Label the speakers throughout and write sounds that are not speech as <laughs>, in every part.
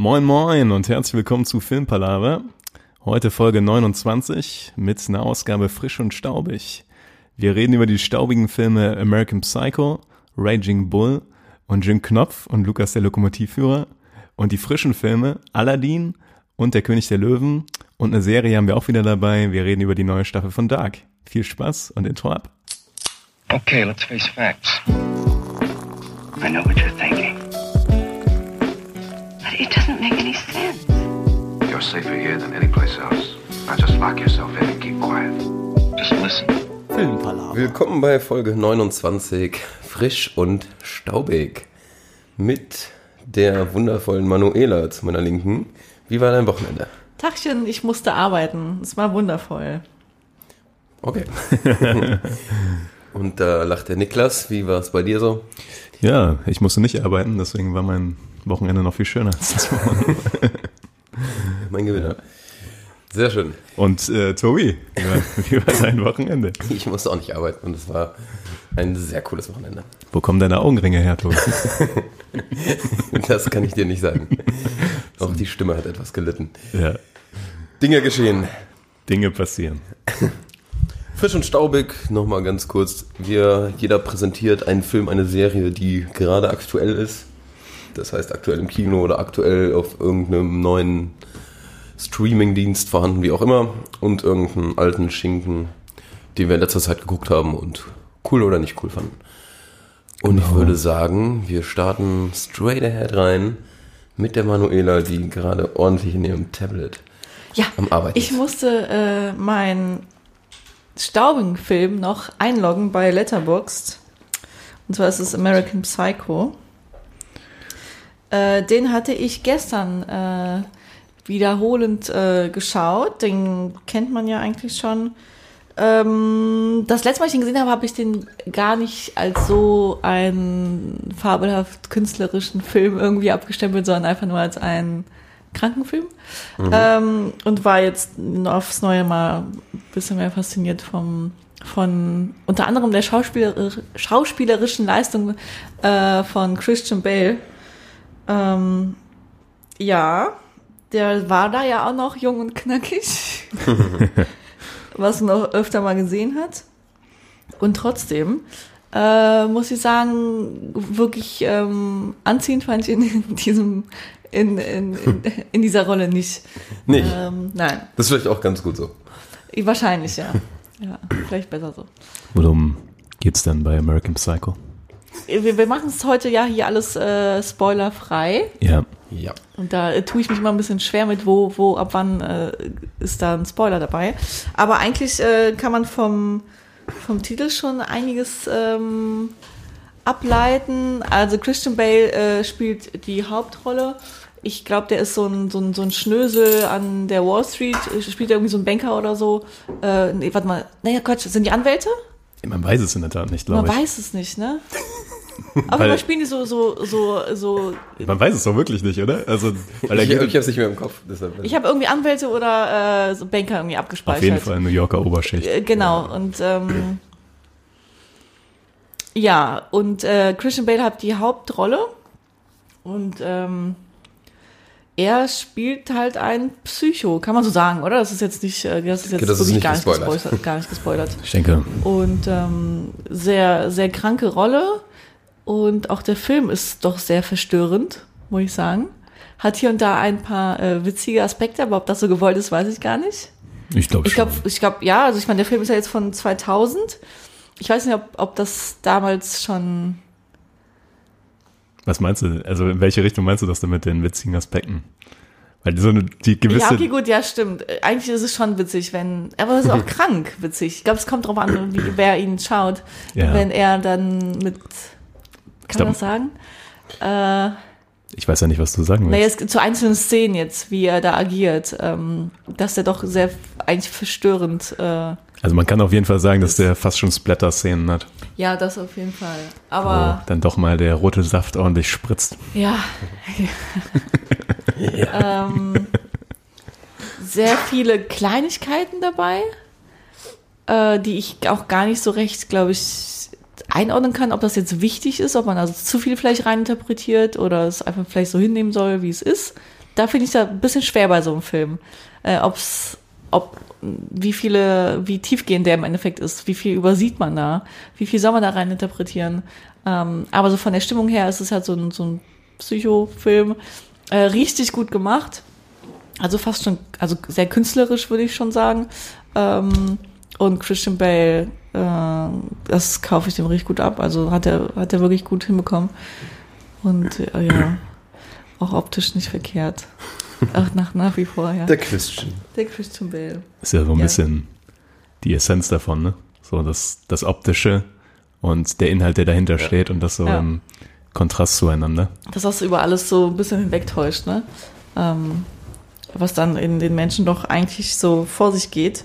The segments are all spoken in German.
Speaker 1: Moin Moin und herzlich willkommen zu Filmpalava. Heute Folge 29 mit einer Ausgabe frisch und staubig. Wir reden über die staubigen Filme American Psycho, Raging Bull und Jim Knopf und Lukas der Lokomotivführer und die frischen Filme Aladdin und Der König der Löwen und eine Serie haben wir auch wieder dabei. Wir reden über die neue Staffel von Dark. Viel Spaß und Intro ab.
Speaker 2: Okay, let's face facts. I know what you're thinking.
Speaker 3: It doesn't make any sense.
Speaker 4: You're safer here than any place else. Now just lock yourself in and keep quiet.
Speaker 2: Just listen.
Speaker 5: Willkommen bei Folge 29, frisch und staubig. Mit der wundervollen Manuela zu meiner Linken. Wie war dein Wochenende?
Speaker 6: Tachchen, ich musste arbeiten. Es war wundervoll.
Speaker 5: Okay. <laughs> und da lacht der Niklas. Wie war es bei dir so?
Speaker 1: Ja, ich musste nicht arbeiten, deswegen war mein Wochenende noch viel schöner als das Wochenende.
Speaker 5: Mein Gewinner. Sehr schön.
Speaker 1: Und äh, Tobi, wie war, wie war dein Wochenende? <laughs>
Speaker 5: Ich musste auch nicht arbeiten und es war ein sehr cooles Wochenende.
Speaker 1: Wo kommen deine Augenringe her, Tobi? <laughs>
Speaker 5: Das kann ich dir nicht sagen. <laughs> Auch die Stimme hat etwas gelitten.
Speaker 1: Ja,
Speaker 5: Dinge geschehen.
Speaker 1: Dinge passieren.
Speaker 5: Frisch und staubig, nochmal ganz kurz. Wir, jeder präsentiert einen Film, eine Serie, die gerade aktuell ist. Das heißt aktuell im Kino oder aktuell auf irgendeinem neuen Streaming-Dienst vorhanden, wie auch immer. Und irgendeinen alten Schinken, den wir in letzter Zeit geguckt haben und cool oder nicht cool fanden. Und ich würde sagen, wir starten straight ahead rein mit der Manuela, die gerade ordentlich in ihrem Tablet
Speaker 6: Ja,
Speaker 5: am Arbeiten
Speaker 6: ich
Speaker 5: ist.
Speaker 6: musste äh, meinen staubigen Film noch einloggen bei Letterboxd. Und zwar ist es American Psycho. Äh, den hatte ich gestern äh, wiederholend äh, geschaut. Den kennt man ja eigentlich schon. Ähm, das letzte Mal, als ich ihn gesehen habe, habe ich den gar nicht als so einen fabelhaft künstlerischen Film irgendwie abgestempelt, sondern einfach nur als einen Krankenfilm. Ähm, und war jetzt aufs Neue mal ein bisschen mehr fasziniert vom, von unter anderem der Schauspieler, schauspielerischen Leistung äh, von Christian Bale. Ähm, ja, der war da ja auch noch jung und knackig, <laughs> was man auch öfter mal gesehen hat. Und trotzdem äh, muss ich sagen, wirklich ähm, anziehend fand ich ihn in diesem in, in, in, <laughs> in dieser Rolle nicht.
Speaker 5: Nicht.
Speaker 6: Ähm, nein,
Speaker 5: Das ist vielleicht auch ganz gut so.
Speaker 6: wahrscheinlich ja. Ja, vielleicht besser so.
Speaker 1: Worum geht's denn bei American Psycho?
Speaker 6: Wir, wir machen es heute ja hier alles äh, spoilerfrei.
Speaker 1: Ja,
Speaker 5: Ja.
Speaker 6: Und da äh, tue ich mich immer ein bisschen schwer mit, wo, wo, ab wann äh, ist da ein Spoiler dabei. Aber eigentlich äh, kann man vom, vom Titel schon einiges ähm, ableiten. Also Christian Bale äh, spielt die Hauptrolle. Ich glaube, der ist so ein, so, ein, so ein Schnösel an der Wall Street, äh, spielt irgendwie so ein Banker oder so. Äh, nee, warte mal, naja, Quatsch, sind die Anwälte?
Speaker 1: man weiß es in der Tat nicht,
Speaker 6: Man
Speaker 1: glaube ich.
Speaker 6: weiß es nicht, ne? Auf
Speaker 1: Weil-
Speaker 6: spielen die so, so, so, so
Speaker 1: Man weiß es doch wirklich nicht, oder? Also, weil
Speaker 5: Ich, ich habe es nicht mehr im Kopf. Deshalb
Speaker 6: Ich habe irgendwie Anwälte oder äh, so Banker irgendwie abgespeichert.
Speaker 1: auf jeden Fall New Yorker Oberschicht.
Speaker 6: Äh, Genau, und ähm, ja, und äh, Christian Bale hat die Hauptrolle und ähm, er spielt halt ein Psycho, kann man so sagen, oder? Das ist jetzt nicht, äh, das ist jetzt
Speaker 5: Das ist
Speaker 6: wirklich
Speaker 5: nicht
Speaker 6: gar, nicht
Speaker 5: gespoilert.
Speaker 6: gespoilert, gar nicht gespoilert.
Speaker 1: Ich denke,
Speaker 6: Und ähm, sehr, sehr kranke Rolle. Und auch der Film ist doch sehr verstörend, muss ich sagen. Hat hier und da ein paar äh, witzige Aspekte, aber ob das so gewollt ist, weiß ich gar nicht.
Speaker 1: ich glaube
Speaker 6: Ich glaube, ich glaube, ja, also ich meine, der Film ist ja jetzt von 2000. Ich weiß nicht, ob, ob das damals schon.
Speaker 1: Was meinst du? Also in welche Richtung meinst du das denn mit den witzigen Aspekten? Weil so eine, die gewisse.
Speaker 6: Ja, okay, gut, ja, stimmt. Äh, Eigentlich ist es schon witzig, wenn. Aber es ist auch <laughs> krank witzig. Ich glaube, es kommt drauf an, wie, wer ihn schaut.
Speaker 1: Ja.
Speaker 6: Wenn er dann mit. Kann
Speaker 1: glaub-
Speaker 6: man das sagen? Äh,
Speaker 1: ich weiß ja nicht, was du sagen
Speaker 6: naja,
Speaker 1: willst.
Speaker 6: es gibt zu einzelnen Szenen jetzt, wie er da agiert, ähm, dass er doch sehr eigentlich verstörend. Äh,
Speaker 1: Also man kann auf jeden Fall sagen, dass der fast schon Splatter-Szenen hat,
Speaker 6: ja, das auf jeden Fall.
Speaker 1: wo
Speaker 6: Aber
Speaker 1: dann doch mal der rote Saft ordentlich spritzt.
Speaker 6: ja. <laughs> <laughs> ähm, sehr viele Kleinigkeiten dabei, äh, die ich auch gar nicht so recht, glaube ich, einordnen kann, ob das jetzt wichtig ist, ob man also zu viel vielleicht reininterpretiert oder es einfach vielleicht so hinnehmen soll, wie es ist. da finde ich da ein bisschen schwer bei so einem Film. Äh, ob's, ob, wie viele, wie tiefgehend der im Endeffekt ist, wie viel übersieht man da, wie viel soll man da rein interpretieren. Ähm, aber so von der Stimmung her ist es halt so ein, so ein Psychofilm, äh, richtig gut gemacht. Also fast schon, also sehr künstlerisch würde ich schon sagen. Ähm, und Christian Bale, äh, das kaufe ich dem richtig gut ab. Also hat er, hat er wirklich gut hinbekommen. Und äh, ja, auch optisch nicht verkehrt. Ach, nach, nach wie vor, ja.
Speaker 5: Der Christian.
Speaker 6: Der Christian Bale.
Speaker 1: Ist ja so ein
Speaker 6: Ja.
Speaker 1: bisschen die Essenz davon, ne? So das, das Optische und der Inhalt, der dahinter steht und das so
Speaker 6: Ja.
Speaker 1: im Kontrast zueinander.
Speaker 6: dass das über alles so ein bisschen hinwegtäuscht, ne? Ähm, was dann in den Menschen doch eigentlich so vor sich geht.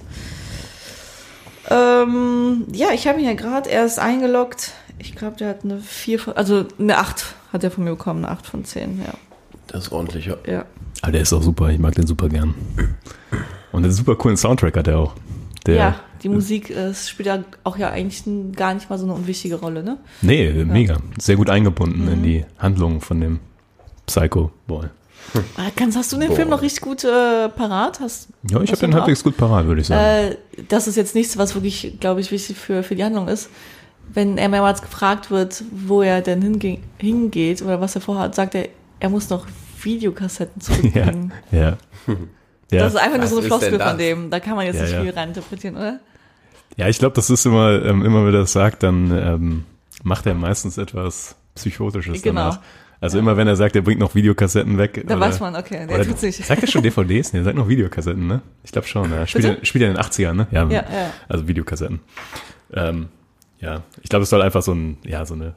Speaker 6: Ähm, ja, ich habe ihn ja gerade erst eingeloggt. Ich glaube, der hat eine 4 von, also eine 8 hat er von mir bekommen, eine 8 von 10, ja.
Speaker 5: Das ist ordentlich, ja.
Speaker 6: ja.
Speaker 1: Aber der ist auch super, ich mag den super gern. Und einen super coolen Soundtrack hat er auch. Der,
Speaker 6: ja, die Musik äh, spielt ja auch ja eigentlich gar nicht mal so eine unwichtige Rolle, ne?
Speaker 1: Nee, mega. Sehr gut eingebunden
Speaker 6: Mhm.
Speaker 1: in die Handlung von dem Psycho Boy.
Speaker 6: Ah, Kannst, hast du den Film noch richtig gut äh, parat? Hast,
Speaker 1: Ja, ich habe den halbwegs gut parat, würde ich sagen.
Speaker 6: Äh, das ist jetzt nichts, was wirklich, glaube ich, wichtig für, für die Handlung ist. Wenn er mehrmals gefragt wird, wo er denn hinge hingeht oder was er vorhat, sagt er, er muss noch Videokassetten <laughs> zurückbringen.
Speaker 1: ja. <laughs> ja.
Speaker 6: Das ist einfach nur so eine Floskel von dem. Da kann man jetzt
Speaker 1: Ja,
Speaker 6: nicht
Speaker 1: ja.
Speaker 6: viel reininterpretieren, oder?
Speaker 1: Ja, ich glaube, das ist immer, ähm, immer wenn er das sagt, dann ähm, macht er meistens etwas Psychotisches
Speaker 6: Genau.
Speaker 1: danach. Also immer wenn er sagt, er bringt noch Videokassetten weg.
Speaker 6: Da
Speaker 1: oder,
Speaker 6: weiß man, okay, der tut's nicht.
Speaker 1: Sagt er schon DVDs? Nee, er sagt noch Videokassetten, ne? Ich glaube schon. Ja. Spielt, er, spielt er in den 80ern, ne? Ja,
Speaker 6: Ja, ja.
Speaker 1: also Videokassetten. Ähm, ja, ich glaube, es soll einfach so ein, ja, so eine,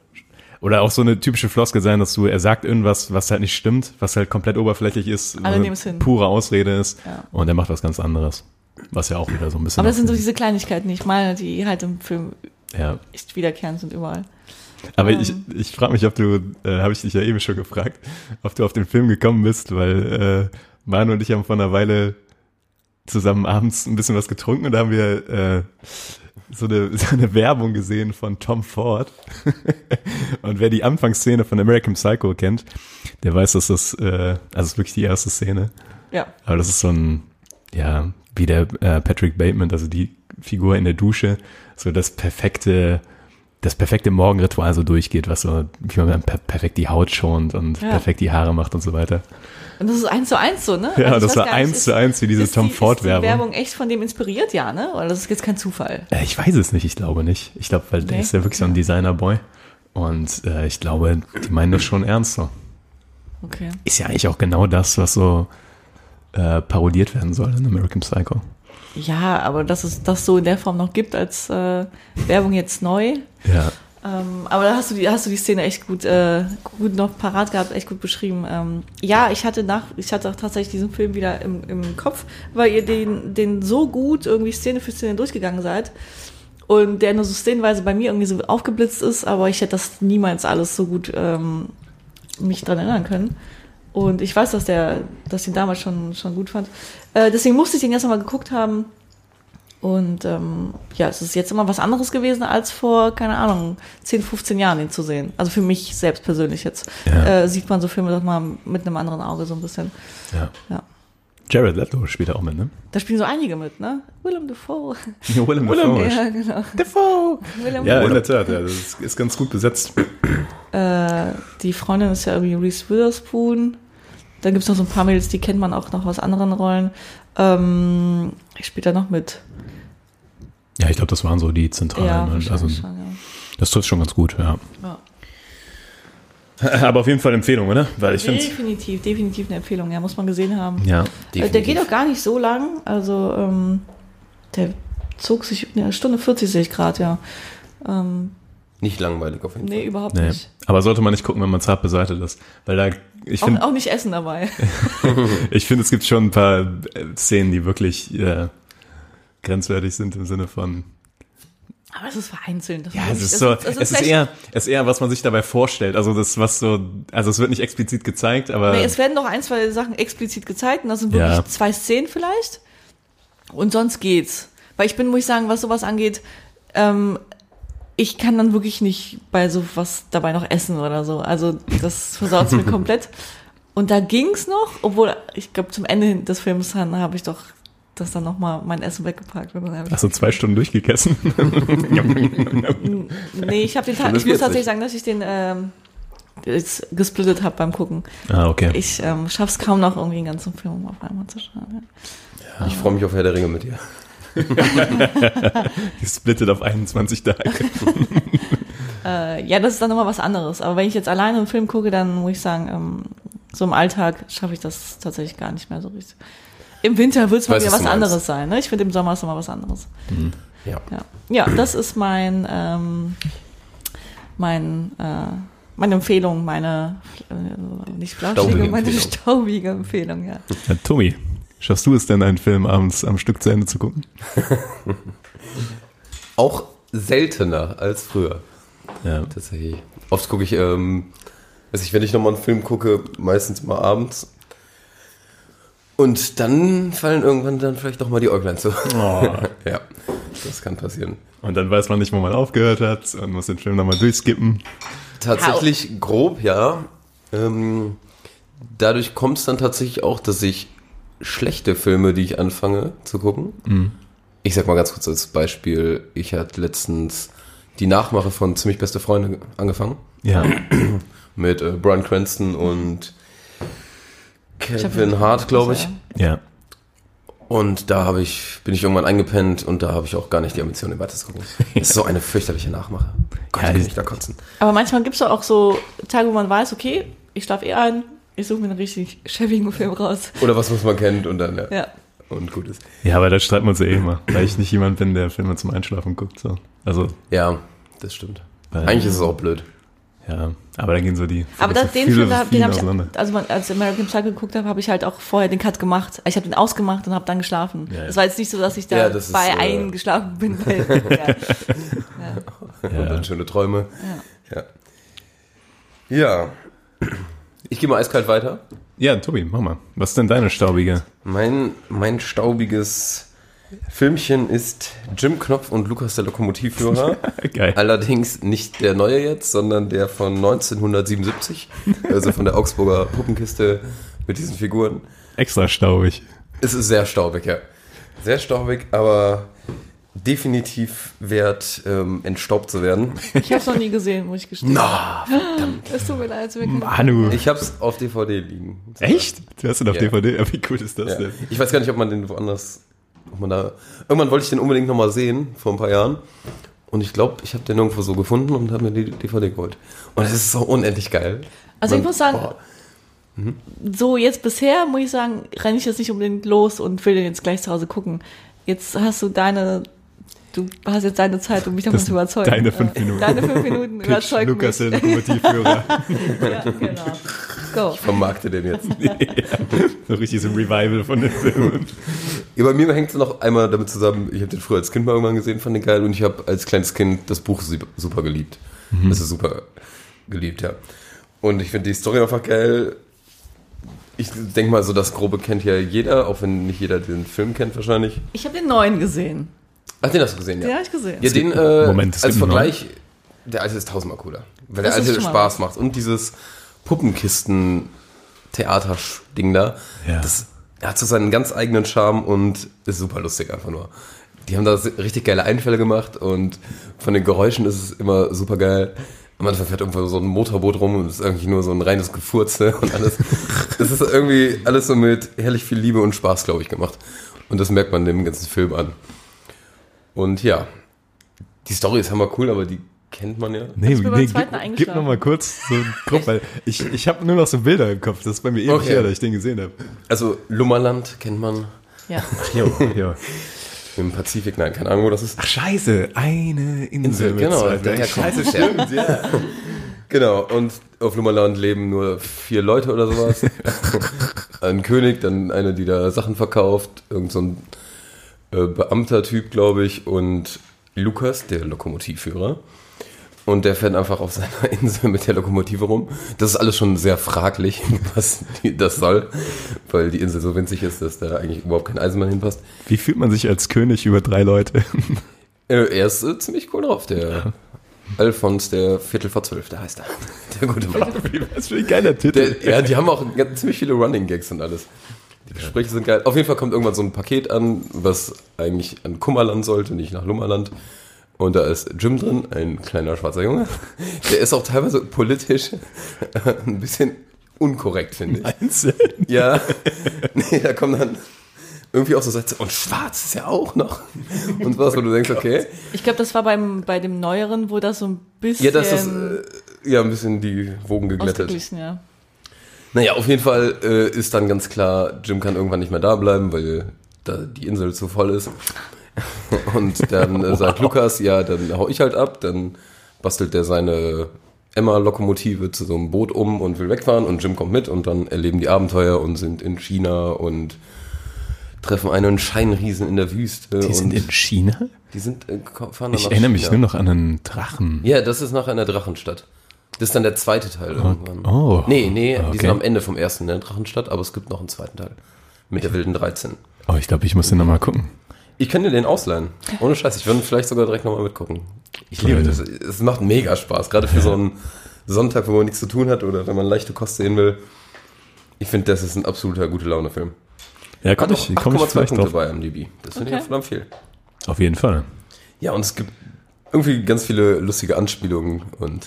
Speaker 1: oder auch so eine typische Floskel sein, dass du, er sagt irgendwas, was halt nicht stimmt, was halt komplett oberflächlich ist,
Speaker 6: Alle
Speaker 1: eine
Speaker 6: nehmen's hin.
Speaker 1: pure Ausrede ist
Speaker 6: Ja.
Speaker 1: und er macht was ganz anderes. Was ja auch wieder so ein bisschen.
Speaker 6: Aber das sind so diese Kleinigkeiten, die ich meine, die halt im Film
Speaker 1: ja,
Speaker 6: echt wiederkehrend sind überall.
Speaker 1: Aber
Speaker 6: Ähm.
Speaker 1: ich, ich frage mich, ob du, äh, habe ich dich ja eben schon gefragt, ob du auf den Film gekommen bist, weil äh, Manu und ich haben vor einer Weile zusammen abends ein bisschen was getrunken und da haben wir äh, so, eine, <laughs> so eine Werbung gesehen von Tom Ford. <laughs> und wer die Anfangsszene von American Psycho kennt, der weiß, dass das, äh, also ist wirklich die erste Szene.
Speaker 6: Ja.
Speaker 1: Aber das ist so ein, ja, wie der äh, Patrick Bateman, also die Figur in der Dusche, so das perfekte, das perfekte Morgenritual so durchgeht, was so, wie man per perfekt die Haut schont und
Speaker 6: Ja.
Speaker 1: perfekt die Haare macht und so weiter.
Speaker 6: Und das ist eins zu eins so, ne?
Speaker 1: Ja,
Speaker 6: Also
Speaker 1: das war
Speaker 6: nicht,
Speaker 1: eins
Speaker 6: ist-
Speaker 1: zu eins wie diese
Speaker 6: ist
Speaker 1: Tom
Speaker 6: die-
Speaker 1: Ford
Speaker 6: Ist die
Speaker 1: Werbung.
Speaker 6: Werbung echt von dem inspiriert, ja, ne? Oder das ist jetzt kein Zufall?
Speaker 1: Äh, Ich weiß es nicht, ich glaube nicht. Ich glaube, weil der
Speaker 6: Nee?
Speaker 1: ist ja wirklich so ein Designer-Boy. Und äh, ich glaube, die meinen das schon ernst so.
Speaker 6: Okay.
Speaker 1: Ist ja eigentlich auch genau das, was so äh, parodiert werden soll in American Psycho.
Speaker 6: Ja, aber dass es das so in der Form noch gibt als äh, Werbung jetzt neu.
Speaker 1: Ja.
Speaker 6: Ähm, aber da hast du die, hast du die Szene echt gut, äh, gut noch parat gehabt, echt gut beschrieben. Ähm, ja, ich hatte nach, ich hatte auch tatsächlich diesen Film wieder im, im Kopf, weil ihr den, den so gut irgendwie Szene für Szene durchgegangen seid. Und der nur so szenenweise bei mir irgendwie so aufgeblitzt ist, aber ich hätte das niemals alles so gut ähm, mich dran erinnern können. Und ich weiß, dass der, dass ich ihn damals schon, schon gut fand. Äh, deswegen musste ich den jetzt nochmal geguckt haben. Und ähm, ja, es ist jetzt immer was anderes gewesen, als vor, keine Ahnung, 10, 15 Jahren den zu sehen. Also für mich selbst persönlich jetzt.
Speaker 1: Ja.
Speaker 6: Äh, sieht man so Filme doch mal mit einem anderen Auge so ein bisschen.
Speaker 1: ja.
Speaker 6: Ja.
Speaker 1: Jared Leto spielt auch mit, ne?
Speaker 6: Da spielen so einige mit, ne? Willem Dafoe. <laughs>
Speaker 1: Willem
Speaker 6: Ja, genau.
Speaker 1: Dafoe.
Speaker 6: Willem
Speaker 1: Ja, in der Tat, ja, das ist, ist ganz gut besetzt.
Speaker 6: Äh, die Freundin ist ja irgendwie Reese Witherspoon. Dann gibt's noch so ein paar Mädels, die kennt man auch noch aus anderen Rollen. Ähm, ich spiele da noch mit.
Speaker 1: Ja, ich glaube, das waren so die
Speaker 6: Ja,
Speaker 1: zentralen. und
Speaker 6: wahrscheinlich
Speaker 1: also,
Speaker 6: schon, ja.
Speaker 1: das trifft schon ganz gut, ja.
Speaker 6: ja. <laughs>
Speaker 1: Aber auf jeden Fall Empfehlung, oder? Weil ich
Speaker 6: Definitiv, definitiv eine Empfehlung, ja, muss man gesehen haben.
Speaker 1: ja.
Speaker 6: Äh, Der geht auch gar nicht so lang, also ähm, der zog sich, eine Stunde 40 sehe ich gerade, ja. Ähm,
Speaker 5: Nicht langweilig auf jeden
Speaker 6: nee,
Speaker 5: Fall.
Speaker 6: überhaupt
Speaker 1: Nee.
Speaker 6: nicht.
Speaker 1: Aber sollte man nicht gucken, wenn man zart beseitigt ist. Weil da, ich
Speaker 6: Auch,
Speaker 1: finde,
Speaker 6: auch nicht Essen dabei. <laughs>
Speaker 1: ich finde, es gibt schon ein paar äh, Szenen, die wirklich äh, grenzwertig sind im Sinne von,
Speaker 6: Aber es ist vereinzelt. Das
Speaker 1: ja, es ist so,
Speaker 6: das
Speaker 1: es ist eher, es ist eher, was man sich dabei vorstellt. Also das, was so, also es wird nicht explizit gezeigt, aber
Speaker 6: Nee, es werden noch ein, zwei Sachen explizit gezeigt und das sind wirklich
Speaker 1: Ja.
Speaker 6: zwei Szenen vielleicht. Und sonst geht's. Weil ich bin, muss ich sagen, was sowas angeht, ähm, ich kann dann wirklich nicht bei sowas dabei noch essen oder so. Also das <laughs> versaut mir komplett. Und da ging's noch, obwohl ich glaube zum Ende des Films habe ich doch das dann nochmal mein Essen weggepackt.
Speaker 1: Hast du zwei Stunden durchgegessen? <laughs>
Speaker 6: nee, ich habe den Tag, ich muss
Speaker 5: 40.
Speaker 6: tatsächlich sagen, dass ich den ähm, jetzt gesplittet habe beim Gucken.
Speaker 1: ah, okay.
Speaker 6: Ich ähm, schaff's kaum noch irgendwie den ganzen Film auf einmal zu schauen. Ja.
Speaker 5: Ich freue mich auf Herr der Ringe mit dir. <laughs>
Speaker 1: Gesplittet auf 21 Tage.
Speaker 6: Äh, ja, das ist dann nochmal was anderes. Aber wenn ich jetzt alleine einen Film gucke, dann muss ich sagen, ähm, so im Alltag schaffe ich das tatsächlich gar nicht mehr so richtig. Im Winter wird es mal wieder
Speaker 5: was
Speaker 6: anderes sein. Ne? Ich finde, im Sommer ist immer was anderes.
Speaker 5: Ja.
Speaker 6: Ja, ja das ist mein, ähm, mein, äh, meine Empfehlung, meine, äh, nicht flauschige,
Speaker 5: Staubige
Speaker 6: meine
Speaker 5: Empfehlung.
Speaker 6: staubige Empfehlung, ja.
Speaker 1: Ja, Tommy, schaffst du es denn, einen Film abends am Stück zu Ende zu gucken? <laughs>
Speaker 5: Auch seltener als früher.
Speaker 1: Ja.
Speaker 5: Tatsächlich. Oft gucke ich, ähm, weiß ich, wenn ich nochmal einen Film gucke, meistens mal abends. Und dann fallen irgendwann dann vielleicht noch mal die Äuglein zu. <laughs> ja, das kann passieren.
Speaker 1: Und dann weiß man nicht, wo man aufgehört hat und muss den Film nochmal durchskippen.
Speaker 5: Tatsächlich grob, ja. Ähm, dadurch kommt es dann tatsächlich auch, dass ich schlechte Filme, die ich anfange zu gucken. Ich sag mal ganz kurz als Beispiel, ich hatte letztens die Nachmache von Ziemlich Beste Freunde angefangen.
Speaker 1: Ja. <clears throat>
Speaker 5: Mit äh, Brian Cranston und Kevin Hart, glaube ich.
Speaker 1: Ja.
Speaker 5: Und da habe ich, bin ich irgendwann eingepennt und da habe ich auch gar nicht die Ambition, den weiter zu gucken. <laughs> Das ist so eine fürchterliche Nachmache. Gott,
Speaker 1: Ja,
Speaker 5: ich kann mich da kotzen.
Speaker 6: Aber manchmal gibt's doch auch so Tage, wo man weiß, okay, ich schlafe eh ein, ich suche mir einen richtig schäbigen Film raus.
Speaker 5: Oder was, was man kennt und dann, ja.
Speaker 6: Ja.
Speaker 5: Und gut ist.
Speaker 1: Ja, aber da streiten wir uns ja eh immer, weil ich nicht jemand bin, der Filme zum Einschlafen guckt. So. Also,
Speaker 5: Ja, das stimmt.
Speaker 1: Weil-
Speaker 5: Eigentlich ist es auch blöd.
Speaker 1: ja, aber da gehen so die
Speaker 6: Aber das, den Film, da- den habe
Speaker 1: auseinander.
Speaker 6: ich, also als American Psycho geguckt habe, habe ich halt auch vorher den Cut gemacht. Ich habe den ausgemacht und habe dann geschlafen.
Speaker 1: Ja, ja.
Speaker 6: Es war jetzt nicht so, dass ich da
Speaker 5: Ja, das ist,
Speaker 6: bei
Speaker 5: äh,
Speaker 6: eingeschlafen bin. Weil, <laughs> ja.
Speaker 5: Und dann schöne Träume. Ja. Ja. Ich gehe mal eiskalt weiter.
Speaker 1: Ja, Tobi, mach mal. Was ist denn deine staubige?
Speaker 5: Mein, mein staubiges Filmchen ist Jim Knopf und Lukas der Lokomotivführer. <laughs>
Speaker 1: Geil.
Speaker 5: Allerdings nicht der neue jetzt, sondern der von 1977. Also von der Augsburger Puppenkiste mit diesen Figuren.
Speaker 1: Extra staubig.
Speaker 5: Es ist sehr staubig, ja. Sehr staubig, aber definitiv wert, ähm, entstaubt zu werden.
Speaker 6: Ich habe es noch nie gesehen, muss ich gestehen.
Speaker 5: Na,
Speaker 6: Es tut mir leid, wirklich.
Speaker 1: Manu.
Speaker 5: ich hab's auf DVD liegen.
Speaker 1: Echt? Du hast den auf
Speaker 5: Ja.
Speaker 1: DVD? Wie cool ist das
Speaker 5: Ja.
Speaker 1: denn?
Speaker 5: Ich weiß gar nicht, ob man den woanders, ob man da. Irgendwann wollte ich den unbedingt nochmal sehen, vor ein paar Jahren. Und ich glaube, ich habe den irgendwo so gefunden und habe mir die DVD geholt. Und es ist so unendlich geil.
Speaker 6: Also ich
Speaker 5: Man-
Speaker 6: muss sagen,
Speaker 5: boah,
Speaker 6: so jetzt bisher, muss ich sagen, renne ich jetzt nicht unbedingt los und will den jetzt gleich zu Hause gucken. Jetzt hast du deine, du hast jetzt deine Zeit, um mich davon zu überzeugen.
Speaker 1: deine fünf
Speaker 6: Äh,
Speaker 1: Minuten.
Speaker 6: Deine fünf Minuten überzeugen
Speaker 1: Lukas der. <laughs> Lokomotivführer.
Speaker 6: ja, genau. Go.
Speaker 5: vermarkte den jetzt. <laughs>
Speaker 1: so richtig so ein Revival von den Filmen.
Speaker 5: Ja, bei mir hängt es noch einmal damit zusammen, ich habe den früher als Kind mal irgendwann gesehen, fand den geil und ich habe als kleines Kind das Buch super, super geliebt. Das ist super geliebt, ja. Und ich finde die Story einfach geil. Ich denke mal, so das Grobe kennt ja jeder, auch wenn nicht jeder den Film kennt wahrscheinlich.
Speaker 6: Ich habe den neuen gesehen.
Speaker 5: Ach, den hast du gesehen, ja.
Speaker 6: Den habe ich gesehen.
Speaker 5: Ja, den äh,
Speaker 1: Moment,
Speaker 5: als Vergleich, der alte ist tausendmal cooler. Weil
Speaker 6: Das
Speaker 5: der
Speaker 6: ist
Speaker 5: alte Spaß macht. Und dieses Puppenkisten-Theater-Ding da,
Speaker 1: Ja.
Speaker 5: das hat so seinen ganz eigenen Charme und ist super lustig einfach nur. Die haben da richtig geile Einfälle gemacht und von den Geräuschen ist es immer super geil. Am Anfang fährt irgendwo so ein Motorboot rum und es ist irgendwie nur so ein reines Gefurze <laughs> und alles. Es ist irgendwie alles so mit herrlich viel Liebe und Spaß, glaube ich, gemacht. Und das merkt man dem ganzen Film an. Und ja, die Story ist hammer cool, aber die kennt man ja.
Speaker 1: Nee, nee
Speaker 6: zweiten
Speaker 1: gib, gib noch mal kurz so einen Grupp, weil ich, ich habe nur noch so Bilder im Kopf. Das ist bei mir ewig
Speaker 5: Okay.
Speaker 1: her, dass ich den gesehen habe.
Speaker 5: Also Lummerland kennt man
Speaker 6: Ja.
Speaker 1: Jo, jo.
Speaker 5: im Pazifik, nein, keine Ahnung, wo das ist.
Speaker 1: Ach scheiße, eine Insel. mit
Speaker 5: genau,
Speaker 1: zwei
Speaker 5: daher es stimmt, ja. <laughs> Genau, und auf Lummerland leben nur vier Leute oder sowas. <laughs> ein König, dann eine, die da Sachen verkauft, irgend so ein äh, Beamter-Typ, glaube ich, und Lukas, der Lokomotivführer. Und der fährt einfach auf <laughs> seiner Insel mit der Lokomotive rum. Das ist alles schon sehr fraglich, <laughs> was die, das soll, weil die Insel so winzig ist, dass da eigentlich überhaupt kein Eisenbahn hinpasst.
Speaker 1: Wie fühlt man sich als König über drei Leute? <laughs>
Speaker 5: Äh, Er ist äh, ziemlich cool drauf, der Alphons, der Viertel vor zwölf, der heißt er. Der gute Mann.
Speaker 1: Was für ein geiler Titel.
Speaker 5: Der, ja, die haben auch ziemlich viele Running Gags und alles. Die Gespräche sind geil. Auf jeden Fall kommt irgendwann so ein Paket an, was eigentlich an Kummerland sollte, nicht nach Lummerland. Und da ist Jim drin, ein kleiner schwarzer Junge. Der ist auch teilweise politisch <laughs> ein bisschen unkorrekt, finde ich.
Speaker 1: Einzeln.
Speaker 5: Ja, nee, da kommen dann irgendwie auch so Sätze, und schwarz ist ja auch noch. Und was, wo du denkst, okay.
Speaker 6: Ich glaube, das war beim, bei dem Neueren, wo das so ein bisschen
Speaker 5: Ja, das ist äh, ja ein bisschen die Wogen geglättet.
Speaker 6: ja.
Speaker 5: Naja, auf jeden Fall äh, ist dann ganz klar, Jim kann irgendwann nicht mehr da bleiben, weil da die Insel zu voll ist. <laughs> Und dann äh, sagt Lukas, ja, dann hau ich halt ab, dann bastelt der seine Emma-Lokomotive zu so einem Boot um und will wegfahren und Jim kommt mit und dann erleben die Abenteuer und sind in China und treffen einen Scheinriesen in der Wüste.
Speaker 1: Die sind in China?
Speaker 5: die sind, äh, fahren
Speaker 1: Ich erinnere mich
Speaker 5: China.
Speaker 1: nur noch an einen Drachen.
Speaker 5: Ja, das ist nach einer Drachenstadt. Das ist dann der zweite Teil irgendwann.
Speaker 1: oh.
Speaker 5: Nee, nee, die
Speaker 1: Okay.
Speaker 5: sind am Ende vom ersten in der Drachenstadt, aber es gibt noch einen zweiten Teil. Mit der wilden 13.
Speaker 1: Oh, ich glaube, ich muss den nochmal gucken.
Speaker 5: Ich könnte den ausleihen. Ohne Scheiß, ich würde vielleicht sogar direkt nochmal mitgucken. Ich liebe das. Es macht mega Spaß, gerade für so einen Sonntag, wo man nichts zu tun hat oder wenn man leichte Kost sehen will. Ich finde, das ist ein absoluter gute Laune-Film.
Speaker 1: Ja, komm ich, komm ich
Speaker 5: 8,2
Speaker 1: vielleicht
Speaker 5: Punkte
Speaker 1: drauf.
Speaker 5: bei MDB. Das finde
Speaker 6: Okay.
Speaker 5: ich verdammt viel.
Speaker 1: Auf jeden Fall.
Speaker 5: Ja, und es gibt irgendwie ganz viele lustige Anspielungen und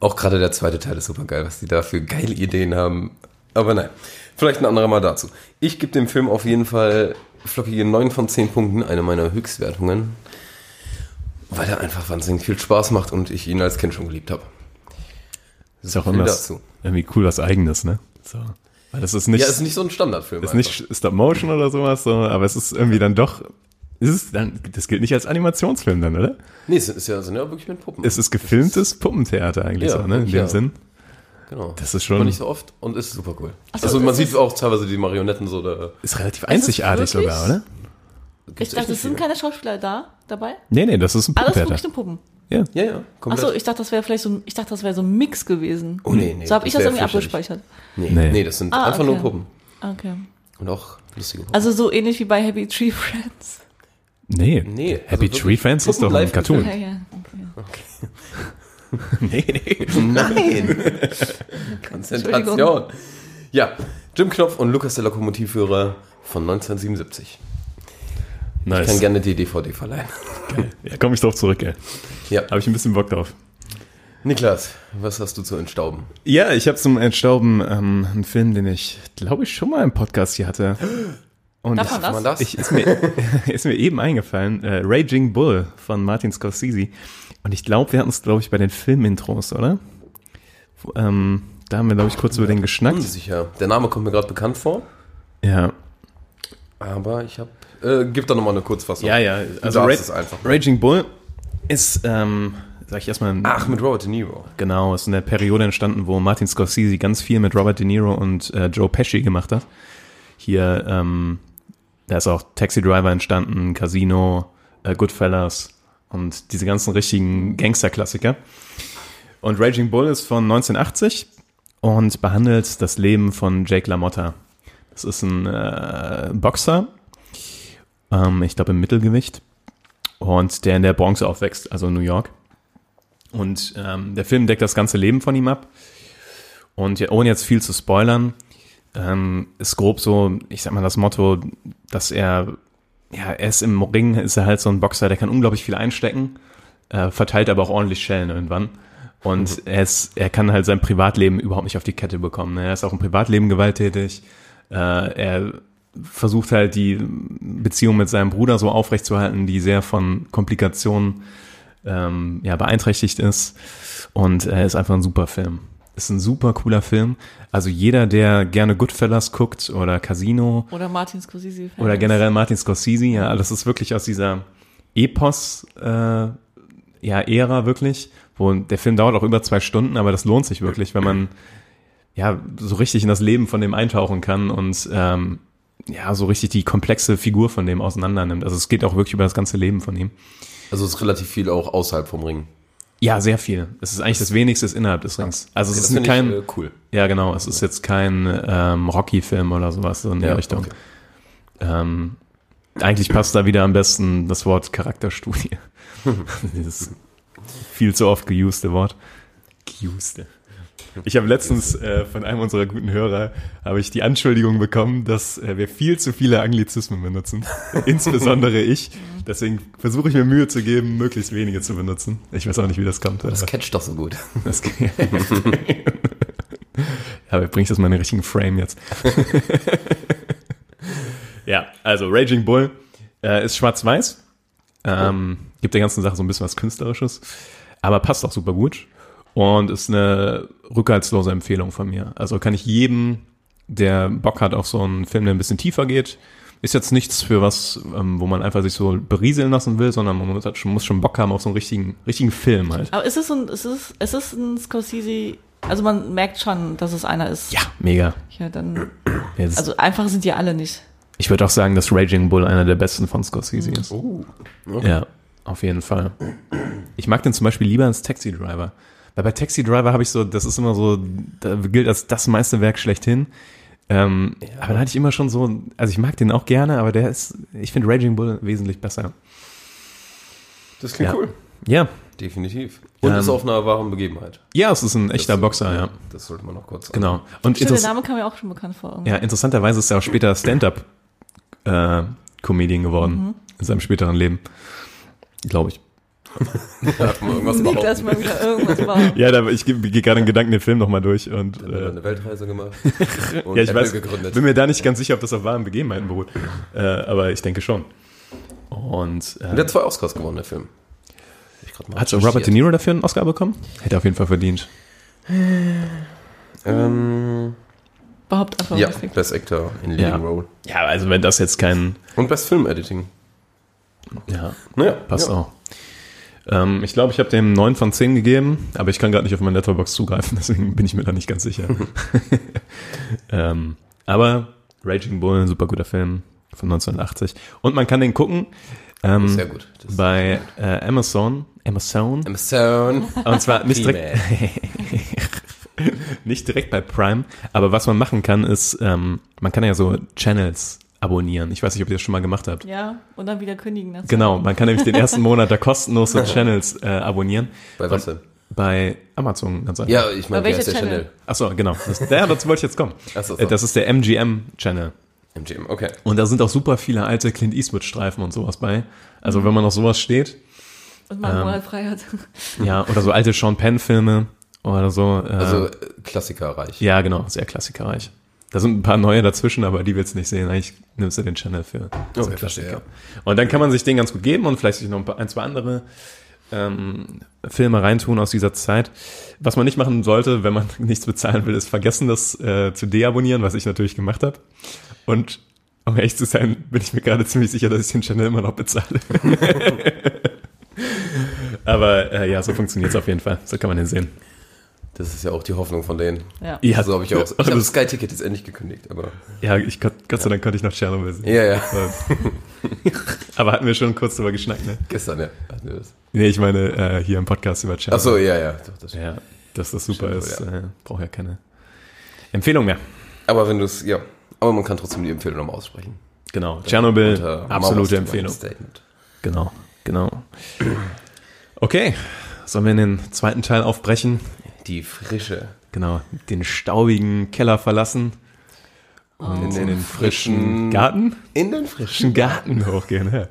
Speaker 5: auch gerade der zweite Teil ist super geil, was die da für geile Ideen haben. Aber nein, vielleicht ein anderer Mal dazu. Ich gebe dem Film auf jeden Fall flockige 9 von 10 Punkten, eine meiner Höchstwertungen, weil er einfach wahnsinnig viel Spaß macht und ich ihn als Kind schon geliebt habe.
Speaker 1: Ist auch
Speaker 5: viel
Speaker 1: immer
Speaker 5: dazu.
Speaker 1: irgendwie cool was Eigenes, ne? So. Weil das ist nicht,
Speaker 5: Ja, ist nicht so ein Standardfilm.
Speaker 1: ist nicht Stop Motion oder sowas, so, aber es ist irgendwie dann doch, ist es dann, das gilt nicht als Animationsfilm dann, oder?
Speaker 5: Nee, es ist ja, sind ja wirklich mit Puppen.
Speaker 1: Es ist gefilmtes Puppentheater eigentlich
Speaker 5: Ja,
Speaker 1: so, ne? In dem
Speaker 5: ja.
Speaker 1: Sinn.
Speaker 5: genau.
Speaker 1: Das ist schon-
Speaker 5: man nicht so oft und ist super cool.
Speaker 6: So,
Speaker 5: also man
Speaker 6: das
Speaker 5: sieht
Speaker 6: ist-
Speaker 5: auch teilweise die Marionetten so da.
Speaker 1: Ist relativ
Speaker 6: es
Speaker 1: einzigartig
Speaker 6: wirklich?
Speaker 1: sogar, oder?
Speaker 6: Ich dachte, es sind keine Schauspieler da dabei.
Speaker 1: Nee, nee, das ist ein
Speaker 6: Alles
Speaker 1: Puppentheater.
Speaker 6: wirklich nur Puppen.
Speaker 1: Ja.
Speaker 5: Ja, ja.
Speaker 6: Achso, ich dachte, das wäre vielleicht so ein, ich dachte, das wäre so ein Mix gewesen.
Speaker 5: Oh, nee, nee,
Speaker 6: So habe
Speaker 5: das
Speaker 6: ich das irgendwie abgespeichert.
Speaker 5: Nee,
Speaker 1: Nee.
Speaker 5: nee. das sind
Speaker 6: Ah,
Speaker 5: einfach
Speaker 6: okay.
Speaker 5: nur Puppen.
Speaker 6: Okay.
Speaker 5: Und auch lustige Puppen.
Speaker 6: Also so ähnlich wie bei Happy Tree <laughs> Friends.
Speaker 1: Nee.
Speaker 5: Nee, also
Speaker 1: Happy
Speaker 5: wirklich
Speaker 1: Tree Friends ist doch ein Cartoon.
Speaker 6: Ja, ja. Okay. <laughs>
Speaker 1: nee, nee.
Speaker 5: Nein! <laughs> Konzentration. Ja, Jim Knopf und Lukas der Lokomotivführer von 1977. Ich kann
Speaker 1: Nice.
Speaker 5: gerne die DVD verleihen.
Speaker 1: Ja, komm ich drauf zurück, ey.
Speaker 5: Ja.
Speaker 1: Habe ich ein bisschen Bock drauf.
Speaker 5: Niklas, was hast du zu entstauben?
Speaker 1: Ja, ich habe zum Entstauben ähm, einen Film, den ich, glaube ich, schon mal im Podcast hier hatte. <gasps> Und
Speaker 6: Darf man
Speaker 5: Kann man das?
Speaker 1: ich, ist, mir, <laughs> ist mir eben eingefallen, äh, Raging Bull von Martin Scorsese. Und ich glaube, wir hatten es, glaube ich, bei den Filmintros, oder? Ähm, da haben wir, glaube ich, kurz über den geschnackt.
Speaker 5: Unsicher. Der Name kommt mir gerade bekannt vor,
Speaker 1: Ja,
Speaker 5: aber ich habe. Äh, gib da nochmal eine Kurzfassung.
Speaker 1: ja, ja. Also
Speaker 5: Ra
Speaker 1: Ra
Speaker 5: es einfach.
Speaker 1: Raging Bull ist, ähm, sag ich erstmal,
Speaker 5: Ach, mit Robert De Niro.
Speaker 1: Genau, ist in der Periode entstanden, wo Martin Scorsese ganz viel mit Robert De Niro und äh, Joe Pesci gemacht hat. Hier, ähm, da ist auch Taxi Driver entstanden, Casino, äh, Goodfellas und diese ganzen richtigen Gangster-Klassiker. Und Raging Bull ist von 1980 und behandelt das Leben von Jake LaMotta. Das ist ein äh, Boxer, ähm, ich glaube im Mittelgewicht, und der in der Bronx aufwächst, also in New York. Und ähm, der Film deckt das ganze Leben von ihm ab. Und ohne jetzt viel zu spoilern, ähm, ist grob so, ich sag mal, das Motto, dass er, ja, er ist im Ring, ist er halt so ein Boxer, der kann unglaublich viel einstecken, äh, verteilt aber auch ordentlich Schellen irgendwann. Und er, ist, er kann halt sein Privatleben überhaupt nicht auf die Kette bekommen. ne? Er ist auch im Privatleben gewalttätig. Äh, er versucht halt die Beziehung mit seinem Bruder so aufrechtzuerhalten, die sehr von Komplikationen ähm, ja, beeinträchtigt ist. Und er ist einfach ein super Film. Ist ein super cooler Film. Also jeder, der gerne Goodfellas guckt oder Casino
Speaker 6: Oder Martin Scorsese.
Speaker 1: oder generell Martin Scorsese, ja, das ist wirklich aus dieser Epos äh, ja, Ära wirklich, wo der Film dauert auch über zwei Stunden, aber das lohnt sich wirklich, wenn man ja so richtig in das Leben von dem eintauchen kann und ähm, ja, so richtig die komplexe Figur von dem auseinander nimmt. Also es geht auch wirklich über das ganze Leben von ihm.
Speaker 5: Also es ist relativ viel auch außerhalb vom Ring.
Speaker 1: Ja, sehr viel. Es ist eigentlich das Wenigste innerhalb des Rings. Also es
Speaker 5: Okay,
Speaker 1: ist kein,
Speaker 5: ich, äh, cool.
Speaker 1: ja genau, es ist jetzt kein ähm, Rocky-Film oder sowas so in der
Speaker 5: Ja,
Speaker 1: Richtung.
Speaker 5: okay.
Speaker 1: Ähm, eigentlich passt da wieder am besten das Wort Charakterstudie. <laughs> Dieses viel zu oft geuste Wort. Geuste. Ich habe letztens äh, von einem unserer guten Hörer habe ich die Anschuldigung bekommen, dass äh, wir viel zu viele Anglizismen benutzen, <laughs> insbesondere ich. Deswegen versuche ich mir Mühe zu geben, möglichst wenige zu benutzen. Ich weiß auch nicht, wie das kommt.
Speaker 5: Das catcht doch so gut.
Speaker 1: das <laughs> ja, aber bringe ich das mal in den richtigen Frame jetzt. <laughs> ja, also Raging Bull äh, ist schwarz-weiß. Ähm, gibt der ganzen Sache so ein bisschen was Künstlerisches, aber passt auch super gut und ist eine rückhaltslose Empfehlung von mir. Also kann ich jedem, der Bock hat auf so einen Film, der ein bisschen tiefer geht, ist jetzt nichts für was, ähm, wo man einfach sich so berieseln lassen will, sondern man muss, halt schon, muss schon Bock haben auf so einen richtigen, richtigen Film halt.
Speaker 6: Aber ist es ein, ist es, ist es ein Scorsese, also man merkt schon, dass es einer ist.
Speaker 1: Ja, mega.
Speaker 6: Ja, dann, <clears throat>
Speaker 1: Jetzt,
Speaker 6: also einfach sind die alle nicht.
Speaker 1: ich würde auch sagen, dass Raging Bull einer der besten von Scorsese ist.
Speaker 5: Oh.
Speaker 1: Ja, auf jeden Fall. Ich mag den zum Beispiel lieber als Taxi Driver. Weil bei Taxi Driver habe ich so, das ist immer so, da gilt als das Meisterwerk schlechthin. Ähm, Aber da hatte ich immer schon so, also ich mag den auch gerne, aber der ist, ich finde Raging Bull wesentlich besser.
Speaker 5: Das klingt
Speaker 1: Ja.
Speaker 5: cool.
Speaker 1: Ja.
Speaker 5: Definitiv. Und
Speaker 1: Ähm,
Speaker 5: ist auf einer wahren Begebenheit.
Speaker 1: Ja, es ist ein echter
Speaker 5: Das-
Speaker 1: Boxer, ja.
Speaker 5: Das sollte man noch kurz
Speaker 1: Genau. Und
Speaker 6: Stimmt, der Name kam mir auch schon bekannt vor. irgendwie.
Speaker 1: ja, interessanterweise ist er auch später Stand-Up-Comedian geworden in seinem späteren Leben. Glaube ich.
Speaker 5: Hat man irgendwas
Speaker 6: Niklas mal wieder irgendwas war.
Speaker 1: Ja, da, ich gehe geh gerade in Gedanken den Film nochmal durch und
Speaker 5: Dann er
Speaker 1: äh,
Speaker 5: eine Weltreise gemacht. Und <laughs>
Speaker 1: ja, ich
Speaker 5: Apple
Speaker 1: weiß,
Speaker 5: gegründet.
Speaker 1: bin mir da nicht ganz sicher, ob das auf wahren Begebenheiten beruht. Äh, aber ich denke schon. Und
Speaker 5: Und
Speaker 1: äh,
Speaker 5: der hat zwei Oscars gewonnen, der Film.
Speaker 1: Hat Robert De. Niro dafür einen Oscar bekommen? Hätte er auf jeden Fall verdient.
Speaker 5: Ähm,
Speaker 6: Behauptet einfach
Speaker 5: ja. Best Actor in Leading
Speaker 1: Ja.
Speaker 5: Role.
Speaker 1: Ja, also wenn das jetzt kein,
Speaker 5: Und Best Film Editing.
Speaker 1: ja,
Speaker 5: Naja,
Speaker 1: passt
Speaker 5: ja.
Speaker 1: auch. Ähm, ich glaube, ich habe dem 9 von 10 gegeben, aber ich kann gerade nicht auf mein Letterbox zugreifen, <laughs> deswegen bin ich mir da nicht ganz sicher. <laughs> ähm, aber Raging Bull, ein super guter Film von 1980. Und man kann den gucken ähm,
Speaker 5: Sehr gut. Das
Speaker 1: bei äh, Amazon. Amazon.
Speaker 5: Amazon.
Speaker 1: Und zwar nicht direkt, <laughs> nicht direkt bei Prime, aber was man machen kann, ist, ähm, man kann ja so Channels abonnieren. Ich weiß nicht, ob ihr das schon mal gemacht habt.
Speaker 6: Ja, und dann wieder kündigen. zwei
Speaker 1: Genau, man kann nämlich den <laughs> ersten Monat da kostenlos so Channels äh, abonnieren.
Speaker 5: Bei was denn?
Speaker 1: Bei Amazon, ganz einfach.
Speaker 5: Ja, ich meine, der
Speaker 6: Channel?
Speaker 5: Channel?
Speaker 1: Achso, genau. Das, ja, dazu wollte ich jetzt kommen.
Speaker 5: Ach so, so.
Speaker 1: Äh, Das ist der MGM-Channel.
Speaker 5: MGM, okay.
Speaker 1: Und da sind auch super viele alte Clint Eastwood-Streifen und sowas bei. Also wenn man auf sowas steht,
Speaker 6: Und man einen Monat frei hat.
Speaker 1: ja, oder so alte Sean Penn-Filme oder so. Äh,
Speaker 5: Also äh, Klassikerreich.
Speaker 1: Ja, genau, sehr klassikerreich. Da sind ein paar neue dazwischen, aber die willst du nicht sehen. Eigentlich nimmst du den Channel für so
Speaker 5: Okay,
Speaker 1: Klassiker.
Speaker 5: verstehe,
Speaker 1: Und dann kann man sich den ganz gut geben und vielleicht sich noch ein, paar, ein zwei andere ähm, Filme reintun aus dieser Zeit. Was man nicht machen sollte, wenn man <laughs> nichts bezahlen will, ist vergessen, das äh, zu deabonnieren, was ich natürlich gemacht habe. Und um ehrlich zu sein, bin ich mir gerade ziemlich sicher, dass ich den Channel immer noch bezahle. <laughs> <laughs> Aber äh, ja, so funktioniert es auf jeden Fall. So kann man den sehen.
Speaker 5: Das ist ja auch die Hoffnung von denen.
Speaker 6: Ja.
Speaker 1: Ja,
Speaker 5: So habe ich auch. Ich
Speaker 1: also
Speaker 5: habe
Speaker 1: das-
Speaker 5: Sky-Ticket jetzt endlich gekündigt, aber.
Speaker 1: Ja, ich, Gott, Gott sei Dank konnte ich noch Tschernobyl sehen.
Speaker 5: Ja, ja. <laughs>
Speaker 1: Aber hatten wir schon kurz drüber geschnackt, ne?
Speaker 5: Gestern, ja. hatten wir das.
Speaker 1: Nee, ich meine äh, hier im Podcast über Tschernobyl.
Speaker 5: Ach so, ja, ja. Doch, das
Speaker 1: Ja, dass das super
Speaker 5: Tschernobyl,
Speaker 1: ist,
Speaker 5: ja.
Speaker 1: äh, braucht ja keine Empfehlung mehr.
Speaker 5: Aber wenn du es, ja. Aber man kann trotzdem die Empfehlung nochmal aussprechen.
Speaker 1: Genau, Tschernobyl, absolute Empfehlung.
Speaker 5: Statement.
Speaker 1: Genau, genau. Okay, sollen wir in den zweiten Teil aufbrechen?
Speaker 5: Die frische.
Speaker 1: Genau, den staubigen Keller verlassen und in den frischen
Speaker 5: frischen-
Speaker 1: Garten?
Speaker 5: In den frischen.
Speaker 1: Garten hochgehen, ja.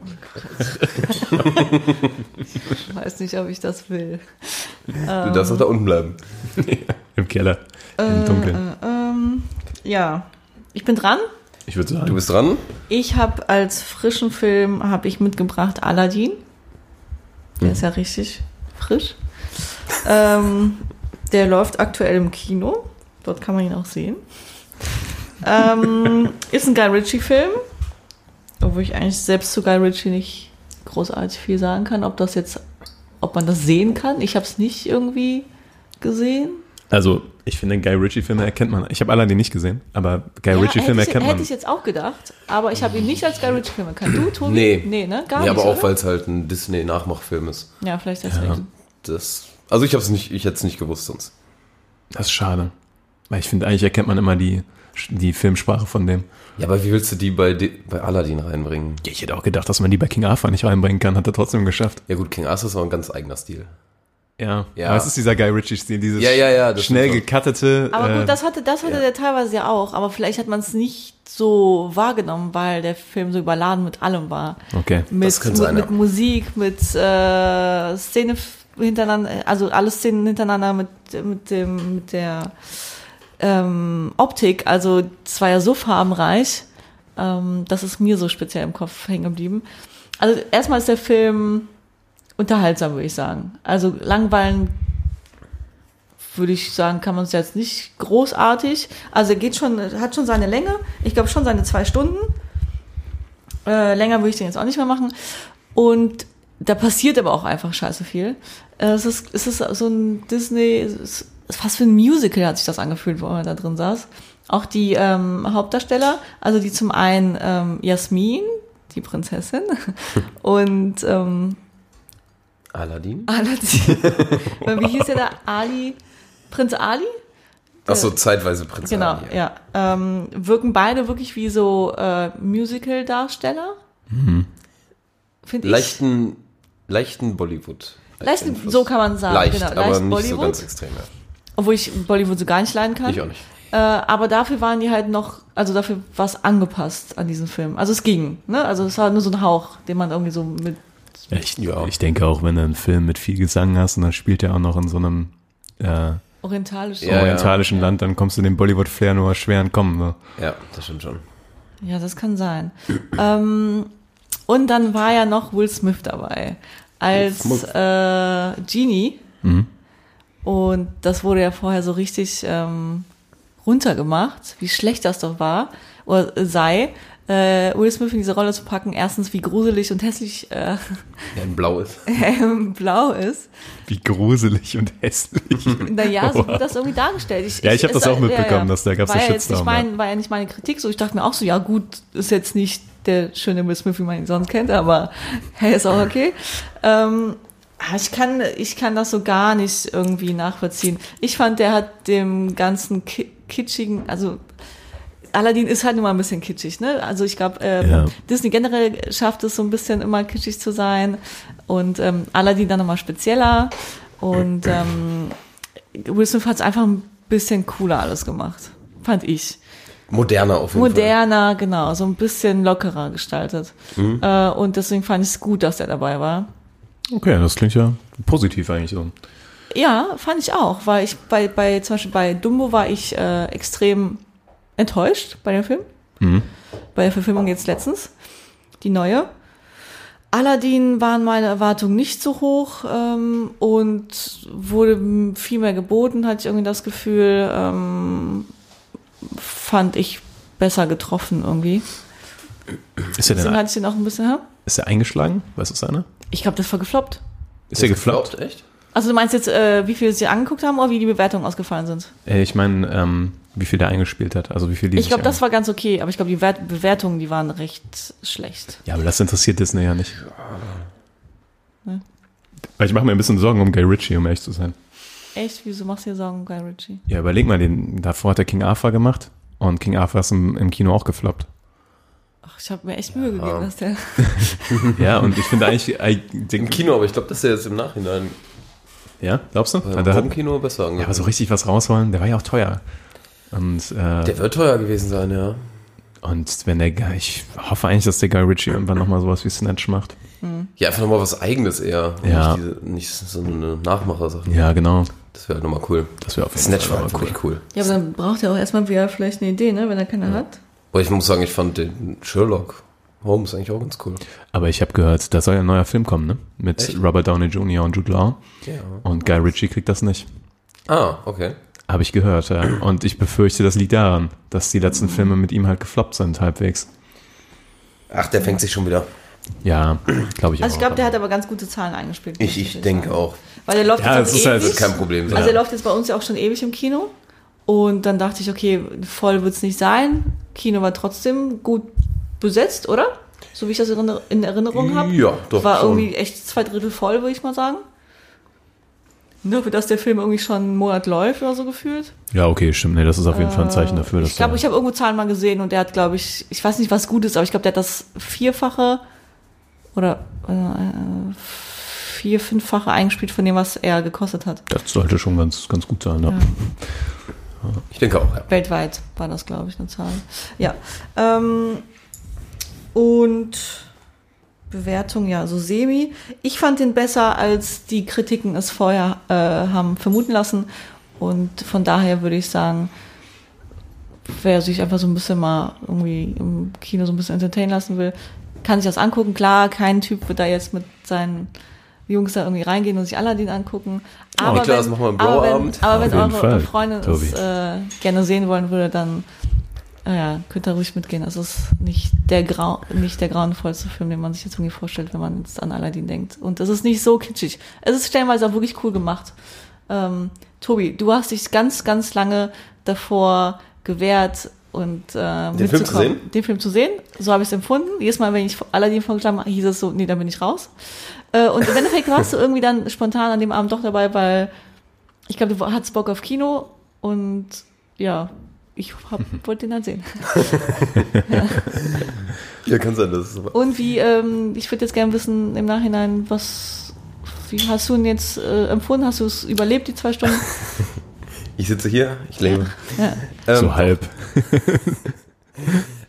Speaker 6: Ich <laughs> weiß nicht, ob ich das will.
Speaker 5: Du darfst auch da unten bleiben. <laughs>
Speaker 1: Im Keller, im Dunkeln.
Speaker 6: Ähm, ja, ich bin dran.
Speaker 1: Ich würde sagen,
Speaker 5: Du bist dran.
Speaker 6: Ich habe als frischen Film habe ich mitgebracht Aladdin. Der ist ja richtig frisch. ähm, der läuft aktuell im Kino. Dort kann man ihn auch sehen. ähm, ist ein Guy Ritchie-Film, obwohl ich eigentlich selbst zu Guy Ritchie nicht großartig viel sagen kann, ob das jetzt, ob man das sehen kann. Ich habe es nicht irgendwie gesehen.
Speaker 1: Also, ich finde, Guy Ritchie-Filme erkennt man. Ich habe Aladdin nicht gesehen, aber Guy
Speaker 6: Ja,
Speaker 1: Ritchie-Filme erkennt man.
Speaker 6: Hätte ich jetzt auch gedacht, aber ich habe ihn nicht als Guy Ritchie-Film erkannt. Du, Tobi?
Speaker 5: Nee.
Speaker 6: Nee, ne? Gar
Speaker 5: ja,
Speaker 6: nicht,
Speaker 5: aber auch, weil es halt ein Disney-Nachmachfilm ist.
Speaker 6: Ja, vielleicht deswegen.
Speaker 5: Das, also ich habe es nicht, ich hätte es nicht gewusst sonst.
Speaker 1: Das ist schade. Weil ich finde, eigentlich erkennt man immer die, die Filmsprache von dem.
Speaker 5: Ja, aber wie willst du die bei, De bei Aladdin reinbringen?
Speaker 1: Ja, ich hätte auch gedacht, dass man die bei King Arthur nicht reinbringen kann. Hat er trotzdem geschafft.
Speaker 5: Ja gut, King Arthur ist auch ein ganz eigener Stil.
Speaker 1: Ja,
Speaker 5: Ja.
Speaker 1: aber es ist dieser Guy Ritchie-Stil, dieses
Speaker 5: Ja, ja, ja, das
Speaker 1: schnell gecuttete.
Speaker 6: Aber
Speaker 1: äh,
Speaker 6: gut, das hatte, das hatte der teilweise ja auch, aber vielleicht hat man es nicht so wahrgenommen, weil der Film so überladen mit allem war.
Speaker 1: Okay.
Speaker 6: Mit,
Speaker 5: Das könnte sein,
Speaker 6: mit,
Speaker 5: ja.
Speaker 6: mit Musik, mit äh, Szene hintereinander, also alle Szenen hintereinander mit, mit dem, mit der ähm, Optik, also es war ja so farbenreich, ähm, das ist mir so speziell im Kopf hängen geblieben. Also erstmal ist der Film unterhaltsam, würde ich sagen. Also langweilen würde ich sagen, kann man es jetzt nicht großartig. Also er geht schon, hat schon seine Länge. Ich glaube schon seine zwei Stunden. Äh, länger würde ich den jetzt auch nicht mehr machen. Und da passiert aber auch einfach scheiße viel. Äh, es, ist, es ist so ein Disney, es ist fast wie ein Musical hat sich das angefühlt, wo er da drin saß. Auch die ähm, Hauptdarsteller, also die zum einen ähm, Jasmin, die Prinzessin, <laughs> und ähm,
Speaker 5: Aladdin?
Speaker 6: Aladdin. <laughs> Wie hieß der da? Ali? Prinz Ali?
Speaker 5: Achso, zeitweise Prinz
Speaker 6: Genau,
Speaker 5: Ali,
Speaker 6: ja. Ähm, wirken beide wirklich wie so äh, Musical-Darsteller. Finde ich.
Speaker 5: Leichten, leichten Bollywood.
Speaker 6: Leichten, so kann man sagen.
Speaker 5: Leicht,
Speaker 6: genau,
Speaker 5: aber nicht
Speaker 6: Bollywood.
Speaker 5: so ganz extrem. Ja.
Speaker 6: obwohl ich Bollywood so gar nicht leiden kann.
Speaker 5: Ich auch nicht.
Speaker 6: Äh, aber dafür waren die halt noch, also dafür war es angepasst an diesen Film. Also es ging, ne? Also es war nur so ein Hauch, den man irgendwie so mit.
Speaker 1: Ja, ich,
Speaker 5: Ja.
Speaker 1: ich denke auch, wenn du einen Film mit viel Gesang hast und dann spielt er auch noch in so einem äh,
Speaker 6: Orientalisch.
Speaker 5: Ja,
Speaker 1: orientalischen Land, dann kommst du dem Bollywood-Flair nur schwer entkommen. Ne?
Speaker 5: Ja, das stimmt schon.
Speaker 6: Ja, das kann sein. <clears throat> ähm, und dann war ja noch Will Smith dabei als äh, Genie.
Speaker 1: Mhm.
Speaker 6: Und das wurde ja vorher so richtig ähm, runtergemacht, wie schlecht das doch war oder sei, äh, Will Smith in diese Rolle zu packen. Erstens, wie gruselig und hässlich äh,
Speaker 5: Ja, in Blau ist. <laughs>
Speaker 6: er Blau ist.
Speaker 1: Wie gruselig und hässlich.
Speaker 6: Naja, so <laughs> wird das irgendwie dargestellt.
Speaker 1: Ja, ich hab das
Speaker 6: es-
Speaker 1: auch mitbekommen, dass da gab's
Speaker 6: war
Speaker 1: einen
Speaker 6: ja jetzt nicht
Speaker 1: Shitstorm,
Speaker 6: mein, War ja nicht meine Kritik so. Ich dachte mir auch so, ja gut, ist jetzt nicht der schöne Will Smith, wie man ihn sonst kennt, aber hey, ist auch okay. Ähm, aber ich kann, ich kann das so gar nicht irgendwie nachvollziehen. Ich fand, der hat dem ganzen ki kitschigen, also Aladdin ist halt immer ein bisschen kitschig, ne? Also ich glaube, ähm,
Speaker 1: Ja.
Speaker 6: Disney generell schafft es so ein bisschen immer kitschig zu sein und ähm, Aladdin dann nochmal spezieller und <clears throat> ähm, Will Smith hat es einfach ein bisschen cooler alles gemacht, fand ich.
Speaker 5: Moderner auf jeden
Speaker 6: Moderner, genau, so ein bisschen lockerer gestaltet. Äh, und deswegen fand ich es gut, dass er dabei war.
Speaker 1: Okay, das klingt ja positiv eigentlich so.
Speaker 6: Ja, fand ich auch, weil ich bei, bei zum Beispiel bei Dumbo war ich äh, extrem enttäuscht bei dem Film. Bei der Verfilmung jetzt letztens, die neue. Aladdin waren meine Erwartungen nicht so hoch ähm, und wurde viel mehr geboten, hatte ich irgendwie das Gefühl, ähm, fand ich besser getroffen irgendwie.
Speaker 1: Ist er
Speaker 6: Deswegen
Speaker 1: denn
Speaker 6: hatte ich den auch ein bisschen, hä?
Speaker 1: ist er eingeschlagen? Weißt du seiner?
Speaker 6: ich glaube, das war gefloppt.
Speaker 1: Ist er gefloppt?
Speaker 5: gefloppt? Echt?
Speaker 6: Also du meinst jetzt, äh, wie viele sie angeguckt haben oder wie die Bewertungen ausgefallen sind?
Speaker 1: Äh, Ich meine, ähm, wie viel der eingespielt hat. Also wie viel die
Speaker 6: Ich glaube, das war ganz okay, aber ich glaube, die Wert Bewertungen, die waren recht schlecht.
Speaker 1: Ja, aber das interessiert Disney ja nicht.
Speaker 6: Ne?
Speaker 1: Weil ich mache mir ein bisschen Sorgen um Guy Ritchie, um ehrlich zu sein.
Speaker 6: Echt? Wieso machst du dir Sorgen, Guy Ritchie?
Speaker 1: Ja, überleg mal, den, davor hat er King Arthur gemacht und King Arthur ist im, im Kino auch gefloppt.
Speaker 6: Ach, ich habe mir echt Mühe gegeben, dass der. <laughs>
Speaker 1: Ja, und ich finde eigentlich, äh,
Speaker 5: Im
Speaker 1: den,
Speaker 5: Kino, aber ich glaube, dass der jetzt im Nachhinein
Speaker 1: ja, glaubst du? Ja,
Speaker 5: im Kino besser
Speaker 1: ja,
Speaker 5: angefangen.
Speaker 1: aber so richtig was rausholen, der war ja auch teuer. Und, äh,
Speaker 5: Der wird teuer gewesen sein, ja.
Speaker 1: und wenn der Guy, ich hoffe eigentlich, dass der Guy Ritchie irgendwann nochmal sowas wie Snatch macht.
Speaker 5: Ja, einfach nochmal was Eigenes eher.
Speaker 1: Ja.
Speaker 5: Nicht, diese, nicht so eine Nachmacher-Sache.
Speaker 1: Ja, genau.
Speaker 5: Das wäre halt nochmal cool.
Speaker 1: Das wäre auf jeden
Speaker 5: Snatch
Speaker 1: Fall
Speaker 5: war wirklich cool.
Speaker 6: Ja, aber dann braucht er auch erstmal wieder vielleicht eine Idee, ne, wenn er keine hat.
Speaker 5: Aber ich muss sagen, ich fand den Sherlock Holmes eigentlich auch ganz cool.
Speaker 1: Aber ich habe gehört, da soll ja ein neuer Film kommen, ne? Mit
Speaker 5: Echt?
Speaker 1: Robert Downey Jr. und Jude Law.
Speaker 5: Ja.
Speaker 1: Und Guy Ritchie kriegt das nicht.
Speaker 5: Ah, okay.
Speaker 1: Habe ich gehört, ja. Und ich befürchte, das liegt daran, dass die letzten Filme mit ihm halt gefloppt sind, halbwegs.
Speaker 5: Ach, der fängt sich schon wieder.
Speaker 1: Ja, glaube ich
Speaker 6: Also
Speaker 1: auch.
Speaker 6: ich glaube, der hat aber ganz gute Zahlen eingespielt.
Speaker 5: Ich, ich denke auch.
Speaker 6: Weil der läuft
Speaker 1: Ja,
Speaker 6: jetzt auch
Speaker 1: ist halt-
Speaker 6: ewig.
Speaker 5: Wird kein Problem sein.
Speaker 6: Also er läuft jetzt bei uns ja auch schon ewig im Kino. Und dann dachte ich, okay, voll wird's nicht sein. Kino war trotzdem gut besetzt, oder? So wie ich das in Erinnerung habe.
Speaker 5: Ja, doch,
Speaker 6: War
Speaker 5: schon.
Speaker 6: irgendwie echt zwei Drittel voll, würde ich mal sagen. Nur für das der Film irgendwie schon einen Monat läuft oder so gefühlt.
Speaker 1: ja, okay, stimmt. Nee, das ist auf jeden Fall ein Zeichen dafür, dass
Speaker 6: Ich glaube, ich habe irgendwo Zahlen mal gesehen und der hat, glaube ich, ich weiß nicht, was gut ist, aber ich glaube, der hat das Vierfache oder äh, vier, fünffache eingespielt von dem, was er gekostet hat.
Speaker 1: Das sollte schon ganz, ganz gut sein. Ja.
Speaker 6: Ja.
Speaker 5: Ich denke auch, ja.
Speaker 6: Weltweit war das, glaube ich, eine Zahl. Ja. Ähm, und Bewertung, ja, so semi. Ich fand den besser, als die Kritiken es vorher äh, haben vermuten lassen. Und von daher würde ich sagen, wer sich einfach so ein bisschen mal irgendwie im Kino so ein bisschen entertainen lassen will, kann sich das angucken. Klar, kein Typ wird da jetzt mit seinen Jungs da irgendwie reingehen und sich Aladdin angucken. Aber
Speaker 5: klar, das machen wir im
Speaker 6: aber wenn, aber wenn eure
Speaker 1: Fall,
Speaker 6: Freundin
Speaker 1: Tobi.
Speaker 6: es äh, gerne sehen wollen würde, dann äh, ja, könnt ihr ruhig mitgehen. Es ist nicht der, grau nicht der grauenvollste Film, den man sich jetzt irgendwie vorstellt, wenn man jetzt an Aladdin denkt. Und es ist nicht so kitschig. Es ist stellenweise auch wirklich cool gemacht. Ähm, Tobi, du hast dich ganz, ganz lange davor gewehrt und äh,
Speaker 5: Den Film zu
Speaker 6: mitzukommen.
Speaker 5: sehen?
Speaker 6: Den Film zu sehen. So habe ich es empfunden. Jedes Mal, wenn ich Aladdin vorgeschlagen habe, hieß es so, nee, da bin ich raus. Äh, und im Endeffekt warst du irgendwie dann spontan an dem Abend doch dabei, weil ich glaube, du hattest Bock auf Kino und ja, ich hab, wollte den dann sehen. <laughs>
Speaker 5: Ja, kann sein, das ist.
Speaker 6: Und wie, ähm, ich würde jetzt gerne wissen im Nachhinein, was, wie hast du ihn jetzt äh, empfunden? Hast du es überlebt, die zwei Stunden? <laughs>
Speaker 5: Ich sitze hier, ich lebe.
Speaker 6: Ja.
Speaker 5: Ähm,
Speaker 1: So halb. <laughs>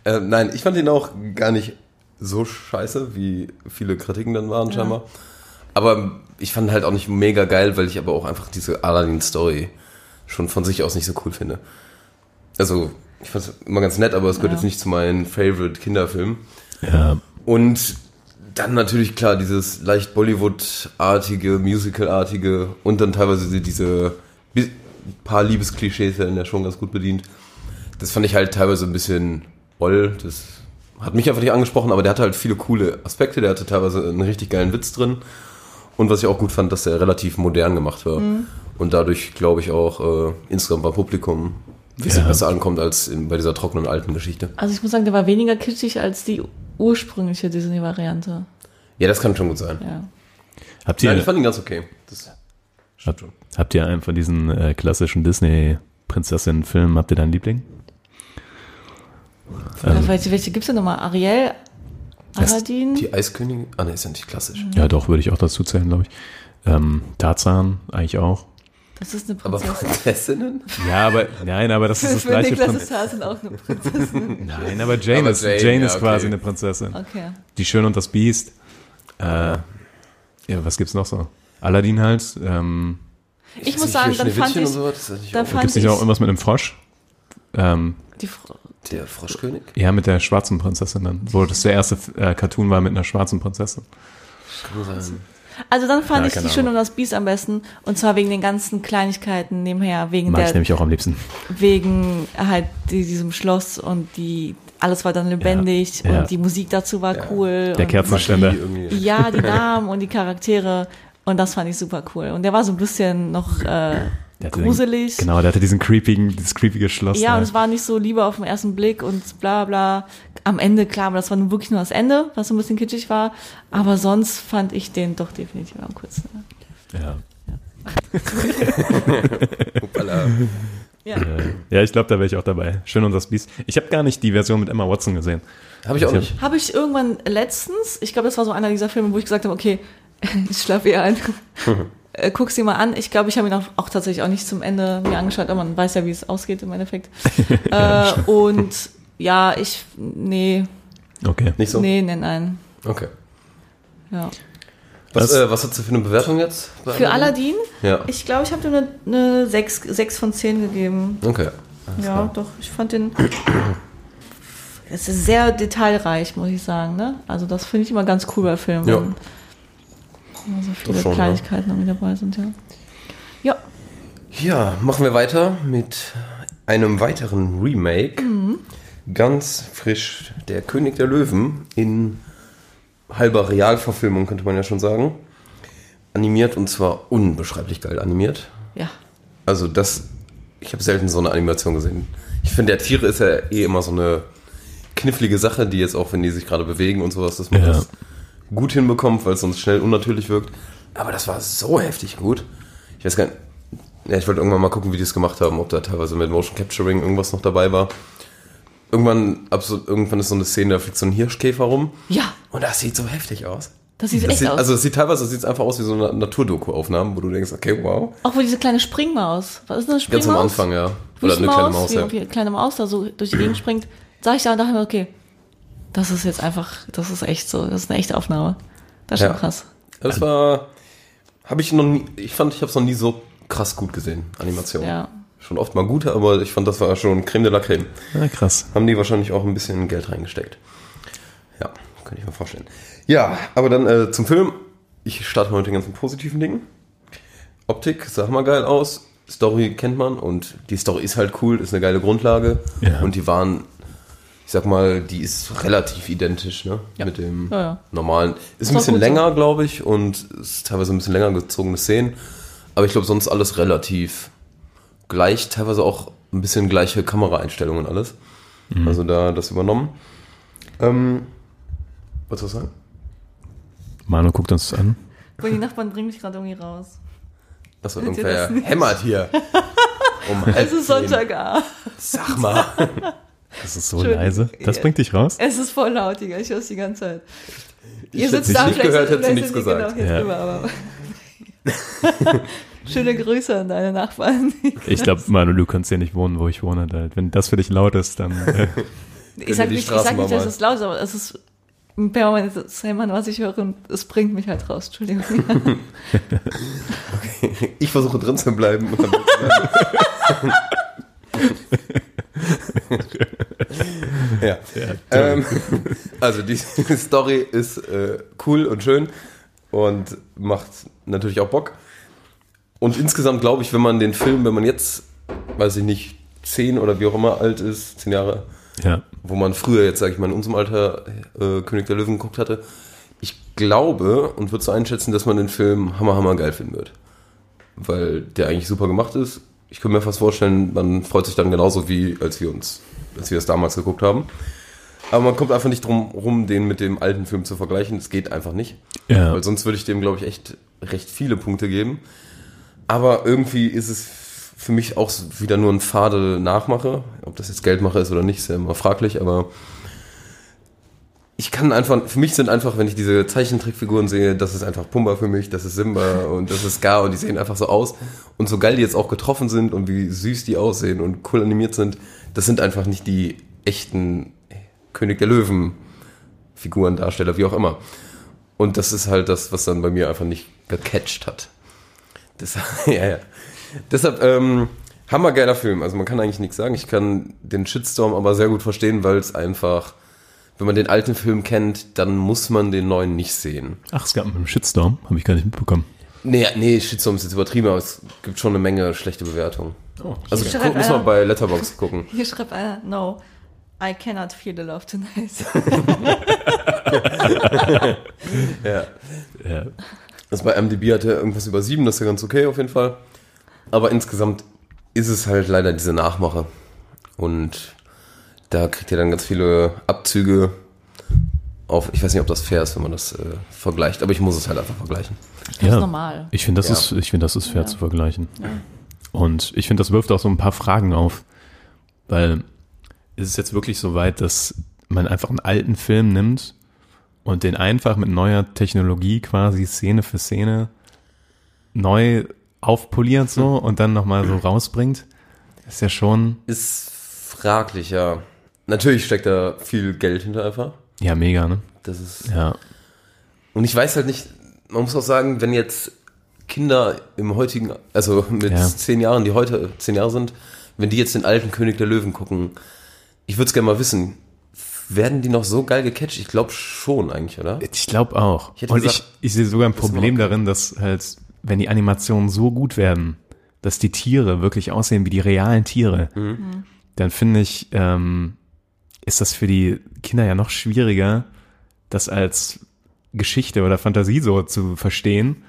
Speaker 5: Äh, nein, ich fand ihn auch gar nicht so scheiße, wie viele Kritiken dann waren, scheinbar. Aber ich fand halt auch nicht mega geil, weil ich aber auch einfach diese Aladdin-Story schon von sich aus nicht so cool finde. Also, ich fand es immer ganz nett, aber es gehört
Speaker 6: Ja.
Speaker 5: jetzt nicht zu meinen Favorite Kinderfilmen.
Speaker 1: Ja.
Speaker 5: Und dann natürlich klar dieses leicht Bollywood-artige, Musical-artige und dann teilweise diese paar Liebesklischees werden ja schon ganz gut bedient. Das fand ich halt teilweise ein bisschen oll. Das hat mich einfach nicht angesprochen, aber der hatte halt viele coole Aspekte. Der hatte teilweise einen richtig geilen Witz drin. Und was ich auch gut fand, dass der relativ modern gemacht war. Und dadurch, glaube ich, auch äh, insgesamt beim Publikum ein bisschen
Speaker 1: Ja.
Speaker 5: besser ankommt als in, bei dieser trockenen alten Geschichte.
Speaker 6: Also ich muss sagen, der war weniger kitschig als die ursprüngliche Disney-Variante.
Speaker 5: Ja, das kann schon gut sein.
Speaker 6: Ja.
Speaker 1: Habt ihr,
Speaker 5: Nein, ich fand ihn ganz okay. Das
Speaker 1: habt, habt ihr einen von diesen äh, klassischen Disney-Prinzessinnen-Filmen, habt ihr da einen Liebling?
Speaker 6: Ja, welche welche gibt es denn nochmal? Ariel? Aladdin?
Speaker 5: Die Eiskönigin? Ah, ne, ist ja nicht klassisch.
Speaker 1: Ja, doch, würde ich auch dazu zählen, glaube ich. Ähm, Tarzan eigentlich auch.
Speaker 6: Das ist eine
Speaker 5: Aber
Speaker 6: Prinzessin.
Speaker 5: Prinzessinnen?
Speaker 1: Ja, aber nein, aber das ist das gleiche
Speaker 6: Niklas
Speaker 1: Prinzip.
Speaker 6: ist Tarzan auch eine Prinzessin. <laughs>
Speaker 1: Nein, aber Jane
Speaker 5: Aber
Speaker 1: ist,
Speaker 5: Jane,
Speaker 1: Jane,
Speaker 5: ja,
Speaker 1: ist
Speaker 5: okay.
Speaker 1: quasi eine Prinzessin.
Speaker 6: Okay.
Speaker 1: Die Schön und das Biest. Äh, ja, was gibt's noch so? Aladdin halt. Ähm,
Speaker 6: Ich muss sagen, dann fand ich,
Speaker 5: so,
Speaker 6: da
Speaker 5: auch
Speaker 6: fand
Speaker 1: gibt's nicht
Speaker 6: ich
Speaker 1: auch irgendwas mit einem Frosch? Ähm,
Speaker 6: die Fr-
Speaker 5: der Froschkönig?
Speaker 1: ja, mit der schwarzen Prinzessin dann. Wo das der erste äh, Cartoon war mit einer schwarzen Prinzessin.
Speaker 5: Sein.
Speaker 6: Also dann fand
Speaker 1: Ja,
Speaker 6: ich die
Speaker 1: keine
Speaker 6: Schön
Speaker 1: Ahnung.
Speaker 6: und das Biest am besten. Und zwar wegen den ganzen Kleinigkeiten nebenher, wegen
Speaker 1: Mag ich
Speaker 6: der,
Speaker 1: nämlich auch am liebsten.
Speaker 6: wegen halt die, diesem Schloss und die, alles war dann lebendig
Speaker 1: Ja.
Speaker 6: und die Musik dazu war cool.
Speaker 1: Der Kerzenständer. <laughs>
Speaker 6: Ja, die Namen und die Charaktere. Und das fand ich super cool. Und der war so ein bisschen noch äh,
Speaker 1: Der
Speaker 6: gruselig.
Speaker 1: Den, genau, der hatte diesen creepigen, dieses creepige Schloss.
Speaker 6: Ja,
Speaker 1: da.
Speaker 6: und es war nicht so lieber auf den ersten Blick und bla bla. Am Ende, klar, aber das war nun wirklich nur das Ende, was so ein bisschen kitschig war. Aber sonst fand ich den doch definitiv am coolsten.
Speaker 1: ja. <laughs>
Speaker 5: Hoppala.
Speaker 6: Ja.
Speaker 1: Äh, ja, ich glaube, da wäre ich auch dabei. Schön und das Biest. Ich habe gar nicht die Version mit Emma Watson gesehen.
Speaker 5: Habe ich auch nicht.
Speaker 6: Habe ich irgendwann letztens, ich glaube, das war so einer dieser Filme, wo ich gesagt habe, okay, <laughs> ich schlafe eher ein. <laughs> Äh, Guck's dir mal an. Ich glaube, ich habe ihn auch, auch tatsächlich auch nicht zum Ende mir angeschaut, aber man weiß ja, wie es ausgeht im Endeffekt. <laughs> äh, und ja, ich, nee,
Speaker 1: Okay.
Speaker 5: Nicht so?
Speaker 6: nee, nein, nein.
Speaker 5: Okay.
Speaker 6: Ja.
Speaker 5: Was,
Speaker 1: Was-
Speaker 5: äh, was hast du für eine Bewertung jetzt?
Speaker 6: Für
Speaker 5: Aladdin? Ja.
Speaker 6: ich glaube, ich habe ihm eine, eine 6, 6 von 10 gegeben.
Speaker 5: Okay.
Speaker 6: Ja, doch, ich fand den. <clears throat> Es ist sehr detailreich, muss ich sagen. Ne? Also, das finde ich immer ganz cool bei Filmen.
Speaker 5: Ja.
Speaker 6: Immer so viele
Speaker 5: Das schon,
Speaker 6: Kleinigkeiten irgendwie dabei sind, ja. Ja,
Speaker 5: Ja, machen wir weiter mit einem weiteren Remake. Ganz frisch, Der König der Löwen in halber Realverfilmung, könnte man ja schon sagen. Animiert und zwar unbeschreiblich geil animiert.
Speaker 6: ja.
Speaker 5: Also das, ich habe selten so eine Animation gesehen. Ich finde, der Tiere ist ja eh immer so eine knifflige Sache, die jetzt auch, wenn die sich gerade bewegen und sowas, dass man
Speaker 1: Ja.
Speaker 5: das gut hinbekommt, weil es sonst schnell unnatürlich wirkt. Aber das war so heftig gut. Ich weiß gar nicht, ja, ich wollte irgendwann mal gucken, wie die es gemacht haben, ob da teilweise mit Motion Capturing irgendwas noch dabei war. Irgendwann, abso- irgendwann ist so eine Szene, da fliegt so ein Hirschkäfer rum
Speaker 6: Ja,
Speaker 5: und das sieht so heftig aus.
Speaker 6: Das sieht
Speaker 5: Das
Speaker 6: echt
Speaker 5: sieht,
Speaker 6: aus.
Speaker 5: also es sieht teilweise sieht's einfach aus wie so eine Naturdoku-Aufnahmen, wo du denkst, okay, wow.
Speaker 6: auch wo diese kleine Springmaus. Was ist das, eine Springmaus?
Speaker 5: Ganz am Anfang, ja. Oder eine kleine Maus,
Speaker 6: wie
Speaker 5: ja.
Speaker 6: irgendwie eine kleine Maus da so durch die Gegend <clears throat> springt. Sag ich da und dachte mir, okay, das ist jetzt einfach, das ist echt so, das ist eine echte Aufnahme. Das ist schon
Speaker 5: Ja.
Speaker 6: krass.
Speaker 5: Das war, habe ich noch nie, ich fand, ich habe es noch nie so krass gut gesehen, Animation.
Speaker 6: Ja.
Speaker 5: Schon oft mal gut, aber ich fand, das war schon Creme de la Creme.
Speaker 1: Ja, krass.
Speaker 5: Haben die wahrscheinlich auch ein bisschen Geld reingesteckt. Ja, kann ich mir vorstellen. Ja, aber dann äh, zum Film. Ich starte mal mit den ganzen positiven Dingen. Optik sah mal geil aus. Story kennt man und die Story ist halt cool, ist eine geile Grundlage.
Speaker 1: Ja.
Speaker 5: Und die waren, ich sag mal, die ist relativ identisch, ne? Mit dem
Speaker 6: Ja, ja.
Speaker 5: normalen. Ist
Speaker 6: Ist
Speaker 5: ein bisschen
Speaker 6: gut so.
Speaker 5: länger, glaube ich, und ist teilweise ein bisschen länger gezogene Szenen. Aber ich glaube, sonst alles relativ gleich, teilweise auch ein bisschen gleiche Kameraeinstellungen und alles.
Speaker 1: Mhm.
Speaker 5: Also da das übernommen. Ähm, was soll ich sagen?
Speaker 1: Manu guckt uns an.
Speaker 6: Weil die Nachbarn bringen mich gerade irgendwie raus.
Speaker 5: Achso, irgendwer hämmert hier. <laughs> Um
Speaker 6: Es ist
Speaker 5: zehn.
Speaker 6: Sonntagabend.
Speaker 5: Sag mal. <laughs>
Speaker 1: Das ist so leise. Das bringt dich raus?
Speaker 6: Es ist voll laut, Digga. Ich höre es die ganze Zeit.
Speaker 5: Ich hätte dich nicht gehört, hättest du nichts gesagt.
Speaker 6: Genau,
Speaker 1: Ja.
Speaker 6: drüber, aber <laughs> Schöne Grüße an deine Nachbarn.
Speaker 1: Ich glaube, Manu, du kannst ja nicht wohnen, wo ich wohne. Da, wenn das für dich laut ist, dann. Äh, <laughs>
Speaker 6: Ich sag
Speaker 5: die
Speaker 6: nicht, ich sag nicht dass es laut ist, aber es ist ein permanentes Hämmern, was ich höre und es bringt mich halt raus. Entschuldigung. <laughs>
Speaker 5: Ich versuche drin zu bleiben. Ja. Ähm, <laughs> also die <laughs> Story ist äh, cool und schön und macht natürlich auch Bock. Und insgesamt glaube ich, wenn man den Film, wenn man jetzt, weiß ich nicht, zehn oder wie auch immer alt ist, zehn Jahre,
Speaker 1: ja.
Speaker 5: wo man früher jetzt, sage ich mal, in unserem Alter äh, König der Löwen geguckt hatte, ich glaube und würde so einschätzen, dass man den Film hammer, hammer geil finden wird. Weil der eigentlich super gemacht ist. Ich könnte mir fast vorstellen, man freut sich dann genauso wie als wir uns, als wir es damals geguckt haben. Aber man kommt einfach nicht drum rum, den mit dem alten Film zu vergleichen. Es geht einfach nicht.
Speaker 1: Ja.
Speaker 5: Weil sonst würde ich dem, glaube ich, echt recht viele Punkte geben. Aber irgendwie ist es für mich auch wieder nur ein fade Nachmache. Ob das jetzt Geldmache ist oder nicht, ist ja immer fraglich, aber ich kann einfach, für mich sind einfach, wenn ich diese Zeichentrickfiguren sehe, das ist einfach Pumba für mich, das ist Simba <laughs> und das ist Scar und die sehen einfach so aus. Und so geil die jetzt auch getroffen sind und wie süß die aussehen und cool animiert sind, das sind einfach nicht die echten König der Löwen Figuren, Darsteller, wie auch immer. Und das ist halt das, was dann bei mir einfach nicht gecatcht hat. Deshalb, <laughs> ja, ja. Deshalb, ähm, hammergeiler Film. Also man kann eigentlich nichts sagen. Ich kann den Shitstorm aber sehr gut verstehen, weil es einfach, wenn man den alten Film kennt, dann muss man den neuen nicht sehen.
Speaker 1: Ach, es gab einen Shitstorm. Habe ich gar nicht mitbekommen.
Speaker 5: Nee, nee, Shitstorm ist jetzt übertrieben, aber es gibt schon eine Menge schlechte Bewertungen. also
Speaker 6: Hier
Speaker 5: guck,
Speaker 6: schreibt
Speaker 5: muss man bei Letterboxd gucken. <laughs>
Speaker 6: Hier schreibt einer, no, I cannot feel the love tonight. <laughs> <laughs>
Speaker 5: Ja.
Speaker 1: Ja.
Speaker 5: Also bei MDB hat er irgendwas über sieben, das ist ja ganz okay auf jeden Fall. Aber insgesamt ist es halt leider diese Nachmache. Und da kriegt ihr dann ganz viele Abzüge auf. Ich weiß nicht, ob das fair ist, wenn man das äh, vergleicht, aber ich muss es halt einfach vergleichen.
Speaker 6: Das ist normal.
Speaker 1: Ich finde, das,
Speaker 5: Ja.
Speaker 1: ist, ich finde, das ist fair
Speaker 6: Ja.
Speaker 1: zu vergleichen. Und ich finde, das wirft auch so ein paar Fragen auf. Weil ist es jetzt wirklich so weit, dass man einfach einen alten Film nimmt und den einfach mit neuer Technologie quasi Szene für Szene neu aufpoliert so und dann nochmal so rausbringt? Ist ja schon,
Speaker 5: Ist fraglich, ja. Natürlich steckt da viel Geld hinter einfach.
Speaker 1: ja, mega, ne?
Speaker 5: Das ist.
Speaker 1: Ja.
Speaker 5: Und ich weiß halt nicht, man muss auch sagen, wenn jetzt Kinder im heutigen, also mit
Speaker 1: Ja.
Speaker 5: zehn Jahren, die heute zehn Jahre sind, wenn die jetzt den alten König der Löwen gucken, ich würde es gerne mal wissen, werden die noch so geil gecatcht? Ich glaube schon eigentlich, oder?
Speaker 1: Ich glaube auch.
Speaker 5: Ich
Speaker 1: und
Speaker 5: gesagt,
Speaker 1: ich, ich sehe sogar ein Problem darin, dass halt, wenn die Animationen so gut werden, dass die Tiere wirklich aussehen wie die realen Tiere,
Speaker 5: Mhm.
Speaker 1: dann finde ich, ähm, ist das für die Kinder ja noch schwieriger, das als Geschichte oder Fantasie so zu verstehen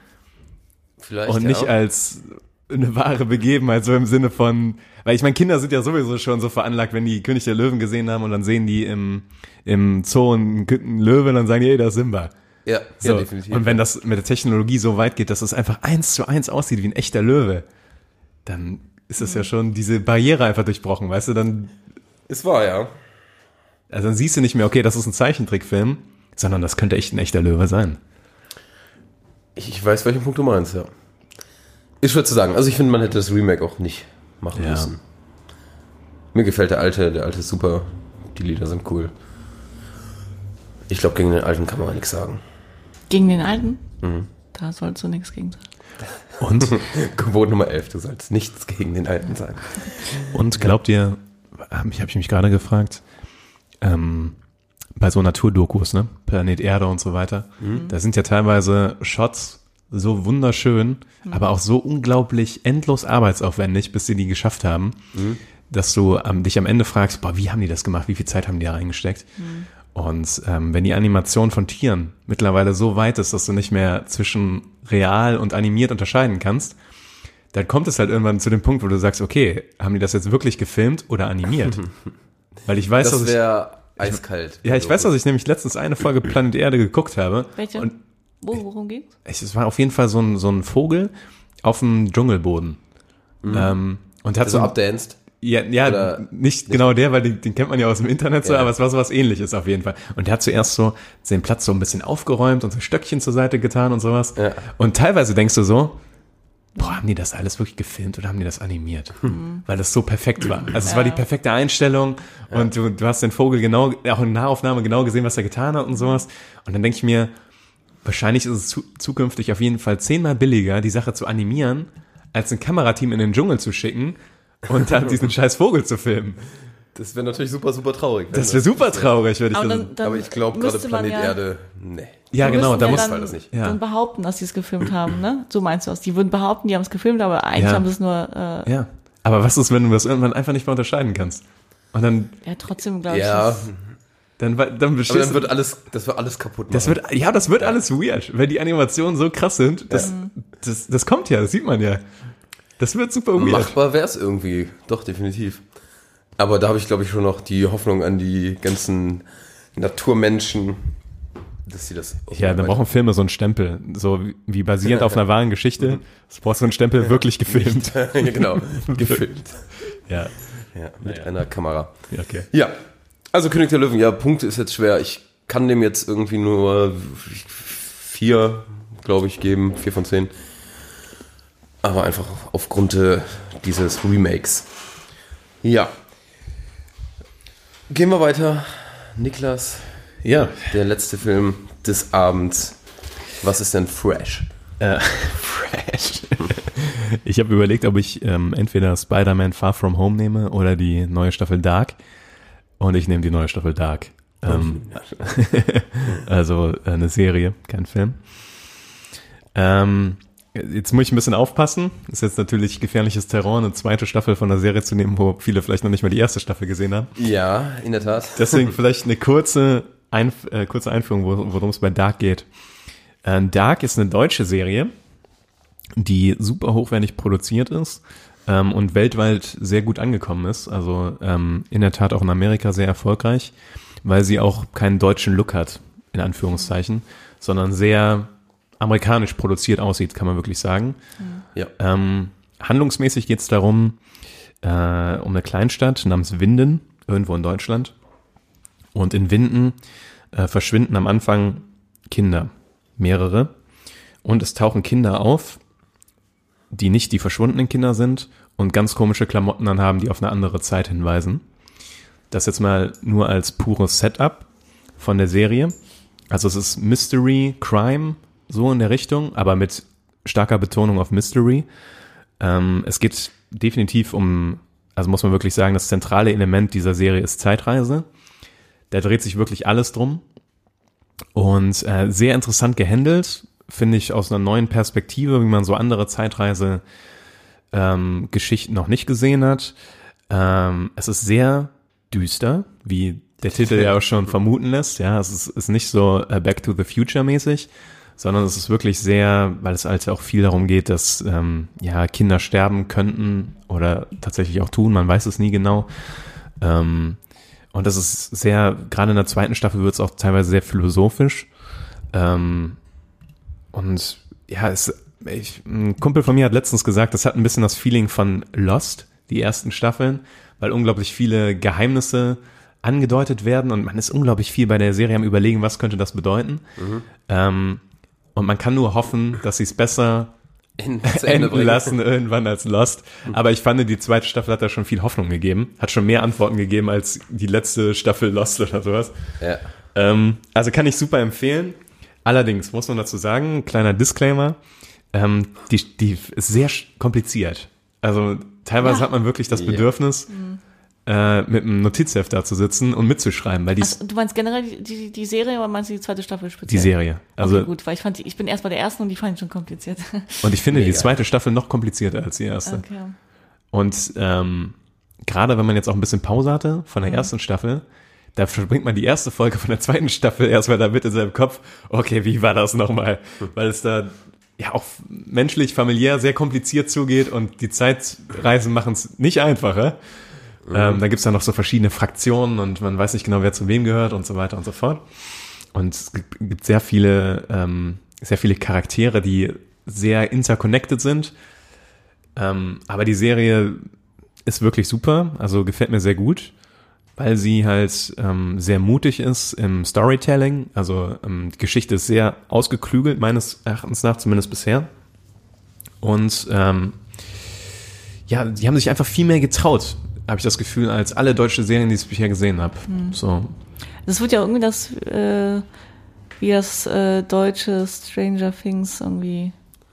Speaker 5: Vielleicht.
Speaker 1: und nicht
Speaker 5: ja.
Speaker 1: als eine wahre Begebenheit, so im Sinne von, weil ich meine, Kinder sind ja sowieso schon so veranlagt, wenn die König der Löwen gesehen haben und dann sehen die im, im Zoo einen, einen Löwe, dann sagen die, ey, das ist Simba.
Speaker 5: Ja,
Speaker 1: So.
Speaker 5: ja, definitiv.
Speaker 1: Und wenn das mit der Technologie so weit geht, dass es einfach eins zu eins aussieht wie ein echter Löwe, dann ist es ja schon diese Barriere einfach durchbrochen, weißt du, dann,
Speaker 5: es war ja.
Speaker 1: Also dann siehst du nicht mehr, okay, das ist ein Zeichentrickfilm, sondern das könnte echt ein echter Löwe sein.
Speaker 5: Ich weiß, welchen Punkt du meinst, ja. Ist schwer zu sagen. Also ich finde, man hätte das Remake auch nicht machen
Speaker 1: Ja.
Speaker 5: müssen. Mir gefällt der alte, der alte ist super. Die Lieder sind cool. Ich glaube, gegen den alten kann man nichts sagen.
Speaker 6: Gegen den alten?
Speaker 5: Mhm.
Speaker 6: Da sollst du nichts gegen sagen.
Speaker 1: Und, <laughs>
Speaker 5: Gebot Nummer 11, du sollst nichts gegen den alten sagen.
Speaker 1: und glaubt ihr, hab ich habe ich mich gerade gefragt, ähm, bei so Naturdokus, ne, Planet Erde und so weiter, da sind ja teilweise Shots so wunderschön, aber auch so unglaublich endlos arbeitsaufwendig, bis sie die geschafft haben, dass du ähm, dich am Ende fragst, boah, wie haben die das gemacht, wie viel Zeit haben die da reingesteckt? Und ähm, wenn die Animation von Tieren mittlerweile so weit ist, dass du nicht mehr zwischen real und animiert unterscheiden kannst, dann kommt es halt irgendwann zu dem Punkt, wo du sagst, okay, haben die das jetzt wirklich gefilmt oder animiert? <laughs> Weil ich weiß, dass
Speaker 5: Das
Speaker 1: ich,
Speaker 5: wäre eiskalt.
Speaker 1: ja, ich weiß, dass ich nämlich letztens eine Folge Planet Erde geguckt habe.
Speaker 6: Welche?
Speaker 1: Und
Speaker 6: Wo, worum geht's?
Speaker 1: es es war auf jeden Fall so ein, so ein Vogel auf dem Dschungelboden. Ähm, und hat
Speaker 5: So
Speaker 1: so,
Speaker 5: abdanced.
Speaker 1: ja, ja
Speaker 5: Oder-
Speaker 1: nicht genau der, weil den, den kennt man ja aus dem Internet so,
Speaker 5: Ja.
Speaker 1: aber es war so was ähnliches auf jeden Fall. Und der hat zuerst so den Platz so ein bisschen aufgeräumt und so Stöckchen zur Seite getan und sowas.
Speaker 5: Ja.
Speaker 1: Und teilweise denkst du so, boah, haben die das alles wirklich gefilmt oder haben die das animiert? Weil das so perfekt war. Also es war die perfekte Einstellung und du, du hast den Vogel genau, auch in Nahaufnahme genau gesehen, was er getan hat und sowas. Und dann denke ich mir, wahrscheinlich ist es zu, zukünftig auf jeden Fall zehnmal billiger, die Sache zu animieren, als ein Kamerateam in den Dschungel zu schicken und dann <laughs> diesen scheiß Vogel zu filmen.
Speaker 5: Das wäre natürlich super, super traurig.
Speaker 1: Das wäre super traurig, würde ich
Speaker 6: Aber
Speaker 1: sagen.
Speaker 5: Aber ich glaube, gerade Planet
Speaker 6: ja,
Speaker 5: Erde, nee.
Speaker 1: Ja, genau, da
Speaker 6: ja
Speaker 1: muss
Speaker 6: dann,
Speaker 5: halt das nicht.
Speaker 1: Ja.
Speaker 6: dann behaupten, dass sie es gefilmt haben, ne? So meinst du das? Die würden behaupten, die haben es gefilmt, aber eigentlich
Speaker 1: Ja.
Speaker 6: haben sie es nur, äh,
Speaker 1: Ja. Aber was ist, wenn du das irgendwann einfach nicht mehr unterscheiden kannst? Und dann,
Speaker 6: ja, trotzdem glaube ich.
Speaker 5: Ja,
Speaker 6: das-
Speaker 1: dann, dann
Speaker 5: dann wird alles, das wird alles kaputt machen.
Speaker 1: Das wird, ja, das wird alles weird, wenn die Animationen so krass sind. Das, das, das kommt ja, das sieht man ja. Das wird super weird.
Speaker 5: Machbar wäre es irgendwie, doch, definitiv. Aber da habe ich, glaube ich, schon noch die Hoffnung an die ganzen Naturmenschen, dass sie das.
Speaker 1: Ja, dann brauchen Filme so einen Stempel, so wie- basierend <laughs> auf einer wahren Geschichte. Das brauchst du einen Stempel wirklich gefilmt. <laughs>
Speaker 5: ja, genau, <laughs> gefilmt.
Speaker 1: Ja,
Speaker 5: Ja, mit einer Kamera.
Speaker 1: ja, okay.
Speaker 5: Ja, also König der Löwen, ja, Punkte ist jetzt schwer. Ich kann dem jetzt irgendwie nur vier, glaube ich, geben, vier von zehn. Aber einfach aufgrund äh, dieses Remakes. Ja. Gehen wir weiter. Niklas,
Speaker 1: Ja,
Speaker 5: der letzte Film des Abends. Was ist denn fresh?
Speaker 1: äh, <laughs> fresh. Ich habe überlegt, ob ich ähm, entweder Spider-Man Far From Home nehme oder die neue Staffel Dark. Und ich nehme die neue Staffel Dark. Ähm, <laughs> also äh, eine Serie, kein Film. Ähm, jetzt muss ich ein bisschen aufpassen. Ist jetzt natürlich gefährliches Terror, eine zweite Staffel von einer Serie zu nehmen, wo viele vielleicht noch nicht mal die erste Staffel gesehen haben.
Speaker 5: Ja, in der Tat.
Speaker 1: Deswegen <laughs> vielleicht eine kurze, Einf äh, kurze Einführung, wo- worum es bei Dark geht. Äh, Dark ist eine deutsche Serie, die super hochwertig produziert ist ähm, und weltweit sehr gut angekommen ist. Also ähm, in der Tat auch in Amerika sehr erfolgreich, weil sie auch keinen deutschen Look hat, in Anführungszeichen, sondern sehr amerikanisch produziert aussieht, kann man wirklich sagen.
Speaker 5: Ja.
Speaker 1: Ähm, handlungsmäßig geht es darum, äh, um eine Kleinstadt namens Winden, irgendwo in Deutschland. Und in Winden äh, verschwinden am Anfang Kinder, mehrere. Und es tauchen Kinder auf, die nicht die verschwundenen Kinder sind und ganz komische Klamotten anhaben, die auf eine andere Zeit hinweisen. Das jetzt mal nur als pures Setup von der Serie. Also es ist Mystery, Crime, so in der Richtung, aber mit starker Betonung auf Mystery. Ähm, es geht definitiv um, also muss man wirklich sagen, das zentrale Element dieser Serie ist Zeitreise. Da dreht sich wirklich alles drum. Und äh, sehr interessant gehandelt, finde ich aus einer neuen Perspektive, wie man so andere Zeitreise ähm, Geschichten noch nicht gesehen hat. Ähm, es ist sehr düster, wie der Titel ja auch schon vermuten lässt. Ja, es ist, ist nicht so äh, Back to the Future mäßig, sondern es ist wirklich sehr, weil es halt auch viel darum geht, dass ähm, ja Kinder sterben könnten oder tatsächlich auch tun. Man weiß es nie genau. Ähm, und das ist sehr, gerade in der zweiten Staffel wird es auch teilweise sehr philosophisch. Ähm, und ja, es, ich, ein Kumpel von mir hat letztens gesagt, das hat ein bisschen das Feeling von Lost, die ersten Staffeln, weil unglaublich viele Geheimnisse angedeutet werden und man ist unglaublich viel bei der Serie am überlegen, was könnte das bedeuten. Ähm, Und man kann nur hoffen, dass sie es besser
Speaker 5: In,
Speaker 1: enden lassen irgendwann als Lost. Aber ich fand, die zweite Staffel hat da schon viel Hoffnung gegeben. Hat schon mehr Antworten gegeben als die letzte Staffel Lost oder sowas.
Speaker 5: Ja.
Speaker 1: Ähm, also kann ich super empfehlen. Allerdings muss man dazu sagen, kleiner Disclaimer, ähm, die, die ist sehr kompliziert. Also teilweise
Speaker 6: Ja.
Speaker 1: hat man wirklich das
Speaker 5: Ja.
Speaker 1: Bedürfnis, äh, mit einem Notizheft da zu sitzen und mitzuschreiben, weil die,
Speaker 6: Also, du meinst generell die, die, die Serie oder meinst du die zweite Staffel speziell?
Speaker 1: die Serie. Also
Speaker 6: okay, gut, weil ich fand, die, ich bin erst bei der ersten und die fand ich schon kompliziert. <laughs>
Speaker 1: und ich finde die
Speaker 5: Mega.
Speaker 1: zweite Staffel noch komplizierter als die erste.
Speaker 6: okay.
Speaker 1: Und ähm, gerade wenn man jetzt auch ein bisschen Pause hatte von
Speaker 6: Mhm.
Speaker 1: der ersten Staffel, da verbringt man die erste Folge von der zweiten Staffel erstmal damit in seinem Kopf, okay, wie war das nochmal? Weil es da ja auch menschlich, familiär sehr kompliziert zugeht und die Zeitreisen machen es nicht einfacher. Ähm, da gibt's dann noch so verschiedene Fraktionen und man weiß nicht genau, wer zu wem gehört und so weiter und so fort. Und es gibt- gibt sehr viele, ähm, sehr viele Charaktere, die sehr interconnected sind. Ähm, aber die Serie ist wirklich super, also gefällt mir sehr gut, weil sie halt ähm, sehr mutig ist im Storytelling. Also ähm, die Geschichte ist sehr ausgeklügelt, meines Erachtens nach, zumindest bisher. Und ähm, ja, die haben sich einfach viel mehr getraut, habe ich das Gefühl, als alle deutsche Serien, die ich bisher gesehen habe. So.
Speaker 6: Das wird ja irgendwie das, äh, wie das äh, deutsche Stranger Things irgendwie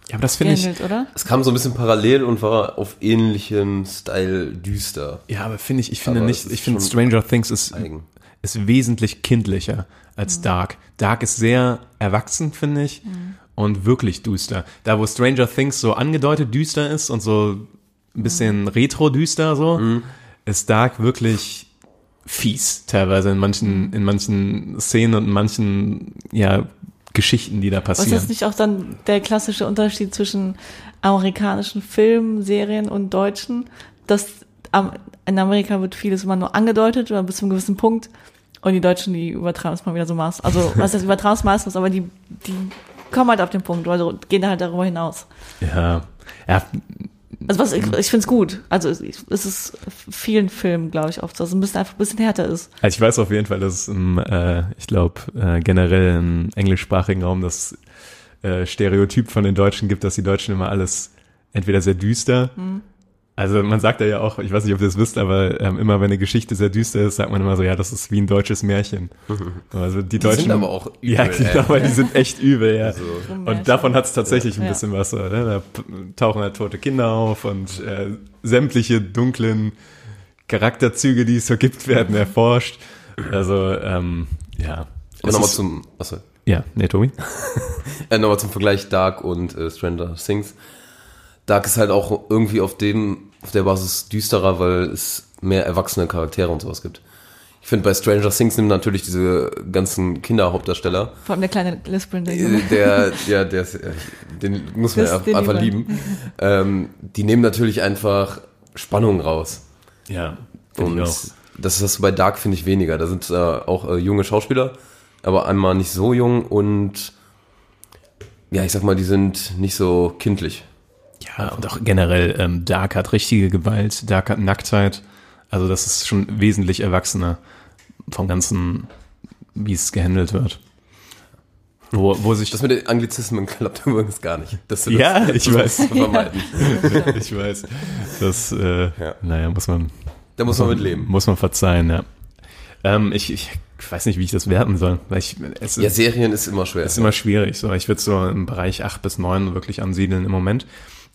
Speaker 1: Ja, aber das finde ich.
Speaker 6: oder?
Speaker 5: Es kam so ein bisschen parallel und war auf ähnlichem Style düster.
Speaker 1: Ja, aber finde ich, ich finde
Speaker 5: Aber
Speaker 1: nicht, ich finde Stranger Things ist,
Speaker 5: eigen.
Speaker 1: ist wesentlich kindlicher als Dark. Dark ist sehr erwachsen, finde ich, und wirklich düster. Da, wo Stranger Things so angedeutet düster ist und so ein bisschen retro-düster so, ist Dark wirklich fies teilweise in manchen, in manchen Szenen und in manchen, ja, Geschichten, die da passieren.
Speaker 6: ist nicht auch dann der klassische Unterschied zwischen amerikanischen Filmen, Serien und deutschen? Dass in Amerika wird vieles immer nur angedeutet oder bis zu einem gewissen Punkt und die Deutschen, die übertreiben es mal wieder so maß. Also, <laughs> was heißt übertreiben es meistens, aber die, die kommen halt auf den Punkt, also gehen halt darüber hinaus.
Speaker 1: ja, ja,
Speaker 6: Also was ich, ich finde es gut. Also es es ist vielen Filmen, glaube ich, oft so, dass es ein bisschen einfach ein bisschen härter ist.
Speaker 1: Also ich weiß auf jeden Fall, dass es im, äh, ich glaube, äh, generell im englischsprachigen Raum das äh, Stereotyp von den Deutschen gibt, dass die Deutschen immer alles entweder sehr düster, also man sagt ja auch, ich weiß nicht, ob ihr das wisst, aber ähm, immer wenn eine Geschichte sehr düster ist, sagt man immer so, ja, das ist wie ein deutsches Märchen. <laughs> Also die, Deutschen
Speaker 5: sind aber auch übel,
Speaker 1: Ja,
Speaker 5: ey.
Speaker 1: aber die sind echt übel, ja.
Speaker 5: Also,
Speaker 1: Und davon hat es tatsächlich ein
Speaker 6: Ja.
Speaker 1: bisschen was. so, Ne? Da p- tauchen halt tote Kinder auf und äh, sämtliche dunklen Charakterzüge, die es so gibt, <laughs> werden erforscht. Also, ähm, ja.
Speaker 5: aber nochmal zum, achso,
Speaker 1: Ja, nee, Tobi? <laughs>
Speaker 5: äh, nochmal zum Vergleich Dark und äh, Stranger Things. Dark ist halt auch irgendwie auf dem, auf der Basis düsterer, weil es mehr erwachsene Charaktere und sowas gibt. Ich finde, bei Stranger Things nimmt natürlich diese ganzen Kinderhauptdarsteller,
Speaker 6: Vor allem der kleine Lispelnde
Speaker 5: äh,
Speaker 6: Junge.
Speaker 5: der, ja, der, ist, äh, den muss man
Speaker 6: Das- den
Speaker 5: einfach
Speaker 6: lieber.
Speaker 5: lieben. <laughs> Ähm, die nehmen natürlich einfach Spannung raus.
Speaker 1: Ja,
Speaker 5: Und
Speaker 1: finde ich auch.
Speaker 5: das hast du bei Dark, finde ich, weniger. Da sind äh, auch äh, junge Schauspieler, aber einmal nicht so jung und ja, ich sag mal, die sind nicht so kindlich.
Speaker 1: Ja, und auch generell, ähm, Dark hat richtige Gewalt, Dark hat Nacktheit. Also das ist schon wesentlich erwachsener vom Ganzen, wie es gehandelt wird. Wo, wo sich
Speaker 5: Das mit den Anglizismen klappt <laughs> übrigens gar nicht. Das,
Speaker 1: Ja,
Speaker 5: das,
Speaker 1: ich weiß.
Speaker 5: vermeiden. <laughs>
Speaker 1: ich weiß, das, äh,
Speaker 5: Ja.
Speaker 1: naja, muss man,
Speaker 5: Da muss man mit leben.
Speaker 1: muss man verzeihen, ja. Ähm, ich, ich weiß nicht, wie ich das werten soll, weil ich,
Speaker 5: Ja,
Speaker 1: ist,
Speaker 5: Serien ist immer schwer.
Speaker 1: ist immer schwierig. So, ich würde so im Bereich 8 bis 9 wirklich ansiedeln im Moment.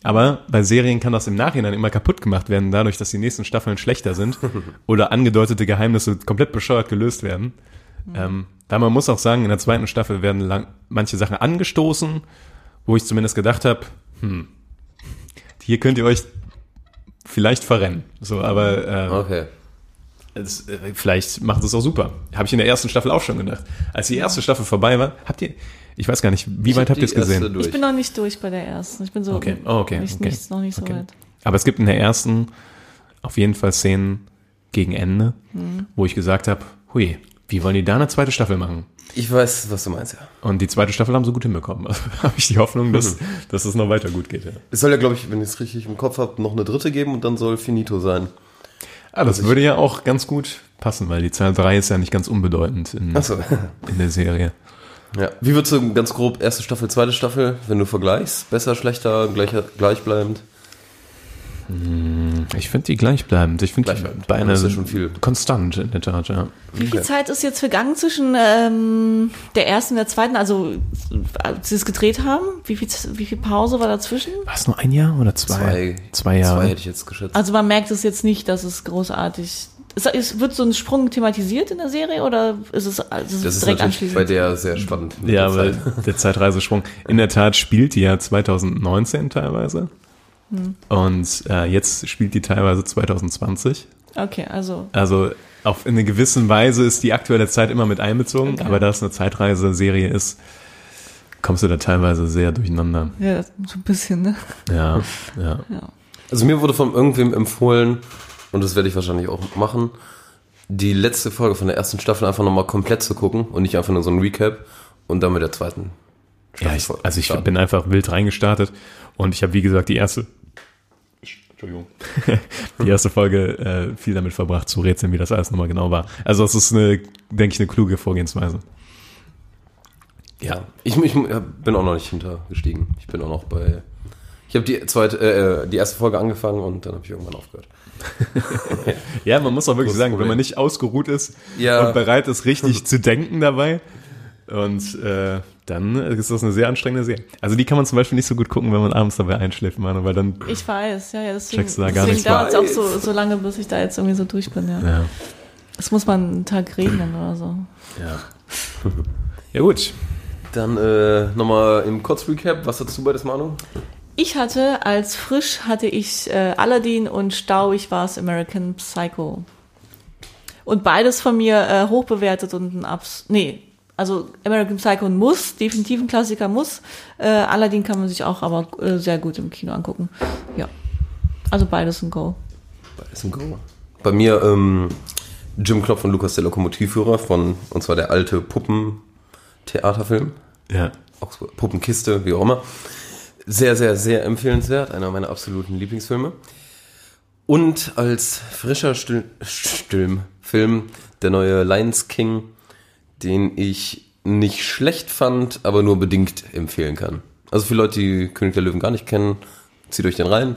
Speaker 1: Aber bei Serien kann das im Nachhinein immer kaputt gemacht werden, dadurch, dass die nächsten Staffeln schlechter sind <laughs> oder angedeutete Geheimnisse komplett bescheuert gelöst werden. Ähm, weil man muss auch sagen, in der zweiten Staffel werden lang, manche Sachen angestoßen, wo ich zumindest gedacht habe, hm, hier könnt ihr euch vielleicht verrennen. So, aber äh,
Speaker 5: Okay.
Speaker 1: es, äh, vielleicht macht es auch super. Habe ich in der ersten Staffel auch schon gedacht. Als die erste Staffel vorbei war, habt ihr, ich weiß gar nicht, wie
Speaker 5: Ich
Speaker 1: weit
Speaker 5: hab
Speaker 1: habt ihr es gesehen?
Speaker 5: Durch.
Speaker 6: Ich bin noch nicht durch bei der ersten. Ich bin so
Speaker 1: Okay, oh, okay,
Speaker 6: nicht,
Speaker 1: okay.
Speaker 6: nicht, noch nicht so
Speaker 1: Okay.
Speaker 6: weit.
Speaker 1: Aber es gibt in der ersten auf jeden Fall Szenen gegen Ende,
Speaker 6: Mhm.
Speaker 1: wo ich gesagt habe, hui, wie wollen die da eine zweite Staffel machen?
Speaker 5: Ich weiß, was du meinst, ja.
Speaker 1: Und die zweite Staffel haben sie gut hinbekommen. Also <laughs> habe ich die Hoffnung, dass,
Speaker 5: Mhm.
Speaker 1: dass es noch weiter gut geht. Ja.
Speaker 5: Es soll ja, glaube ich, wenn ich es richtig im Kopf habe, noch eine dritte geben und dann soll Finito sein.
Speaker 1: Ah, das würde ja auch ganz gut passen, weil die Zahl 3 ist ja nicht ganz unbedeutend in,
Speaker 5: Achso.
Speaker 1: in der Serie.
Speaker 5: Ja. Wie würdest du ganz grob erste Staffel, zweite Staffel, wenn du vergleichst? Besser, schlechter, gleich, gleichbleibend?
Speaker 1: Ich finde die gleichbleibend. Ich finde die
Speaker 5: Gleichbleibend.
Speaker 1: beide
Speaker 5: ja schon viel.
Speaker 1: konstant in der Tat, ja.
Speaker 6: Wie viel Zeit ist jetzt vergangen zwischen ähm, der ersten und der zweiten, also als sie es gedreht haben? Wie viel, wie viel Pause war dazwischen?
Speaker 1: War es nur ein Jahr oder zwei?
Speaker 5: Zwei,
Speaker 1: Zwei Jahre.
Speaker 5: Zwei hätte ich jetzt geschätzt.
Speaker 6: Also man merkt es jetzt nicht, dass es großartig ist wird so ein Sprung thematisiert in der Serie oder ist es, also ist es
Speaker 5: das ist
Speaker 6: direkt
Speaker 5: natürlich
Speaker 6: anschließend?
Speaker 5: bei der sehr spannend. mit
Speaker 1: Ja,
Speaker 5: der
Speaker 1: weil
Speaker 5: Zeit.
Speaker 1: der Zeitreisesprung. In der Tat spielt die ja 2019 teilweise.
Speaker 6: Hm.
Speaker 1: Und äh, jetzt spielt die teilweise 2020.
Speaker 6: Okay, also
Speaker 1: Also auf in einer gewissen Weise ist die aktuelle Zeit immer mit einbezogen,
Speaker 6: Okay.
Speaker 1: aber da es eine Zeitreiseserie ist, kommst du da teilweise sehr durcheinander.
Speaker 6: ja, so ein bisschen, ne?
Speaker 1: Ja, ja.
Speaker 5: Also mir wurde von irgendwem empfohlen, und das werde ich wahrscheinlich auch machen, die letzte Folge von der ersten Staffel einfach nochmal komplett zu gucken und nicht einfach nur so ein Recap und dann mit der zweiten
Speaker 1: ja ich, also ich
Speaker 5: starten.
Speaker 1: bin einfach wild reingestartet und ich habe, wie gesagt, die erste Entschuldigung. <laughs> Die erste Folge äh, viel damit verbracht zu rätseln, wie das alles nochmal genau war. Also es ist eine, denke ich, eine kluge Vorgehensweise.
Speaker 5: Ja, ich, ich bin auch noch nicht hintergestiegen. Ich bin auch noch bei. Ich habe die zweite, äh, die erste Folge angefangen und dann habe ich irgendwann aufgehört. <laughs>
Speaker 1: Ja, man muss auch wirklich sagen, wenn
Speaker 5: Problem.
Speaker 1: man nicht ausgeruht ist
Speaker 5: Ja.
Speaker 1: und bereit ist, richtig <laughs> zu denken dabei, und äh, dann ist das eine sehr anstrengende Serie. Also die kann man zum Beispiel nicht so gut gucken, wenn man abends dabei einschläft, Manu, weil dann
Speaker 6: Ich weiß, ja, ja, deswegen,
Speaker 1: da
Speaker 6: deswegen dauert es
Speaker 5: bei.
Speaker 6: auch so, so lange, bis ich da jetzt irgendwie so durch bin, ja.
Speaker 1: ja,
Speaker 6: Es muss mal einen Tag regnen oder so.
Speaker 1: ja. <laughs> ja gut.
Speaker 5: Dann äh, nochmal im Kurzrecap. Was hast du beides, Manu?
Speaker 6: Ich hatte als frisch hatte ich äh, Aladdin und stauig war es American Psycho. Und beides von mir äh, hochbewertet und ein Abs. Nee, also American Psycho Muss, definitiv ein Klassiker Muss. Äh, Aladdin kann man sich auch aber äh, sehr gut im Kino angucken. Ja. Also beides ein Go.
Speaker 5: Beides ein Go. Bei mir ähm, Jim Knopf und Lukas der Lokomotivführer von, und zwar der alte Puppentheaterfilm.
Speaker 1: Ja.
Speaker 5: auch Puppenkiste, wie auch immer. Sehr, sehr, sehr empfehlenswert. Einer meiner absoluten Lieblingsfilme. Und als frischer Stil Stilmfilm der neue Lions King, den ich nicht schlecht fand, aber nur bedingt empfehlen kann. Also für Leute, die König der Löwen gar nicht kennen, zieht euch den rein.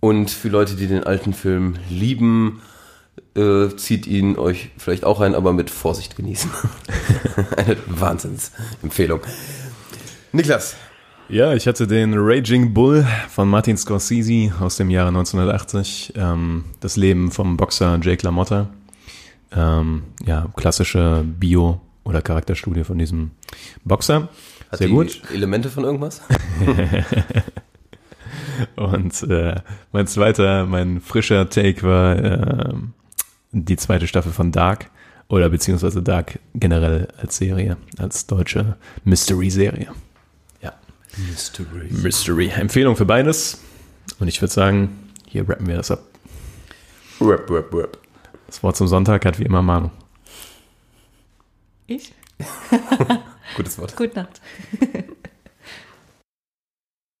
Speaker 5: Und für Leute, die den alten Film lieben, äh, zieht ihn euch vielleicht auch rein, aber mit Vorsicht genießen. <laughs> Eine Wahnsinnsempfehlung. Niklas,
Speaker 1: Ja, ich hatte den Raging Bull von Martin Scorsese aus dem Jahre 1980. Ähm, das Leben vom Boxer Jake LaMotta. Ähm, ja, klassische Bio- oder Charakterstudie von diesem Boxer.
Speaker 5: hat
Speaker 1: Sehr gut.
Speaker 5: Elemente von irgendwas? <laughs>
Speaker 1: Und äh, mein zweiter, mein frischer Take war äh, die zweite Staffel von Dark. Oder beziehungsweise Dark generell als Serie, als deutsche Mystery-Serie.
Speaker 5: Mystery.
Speaker 1: Mystery. Empfehlung für beides. Und ich würde sagen, hier rappen wir das ab.
Speaker 5: Rap, rap, rap.
Speaker 1: Das Wort zum Sonntag hat wie immer Manu.
Speaker 6: Ich? <laughs>
Speaker 5: Gutes Wort.
Speaker 6: Gute Nacht. <laughs>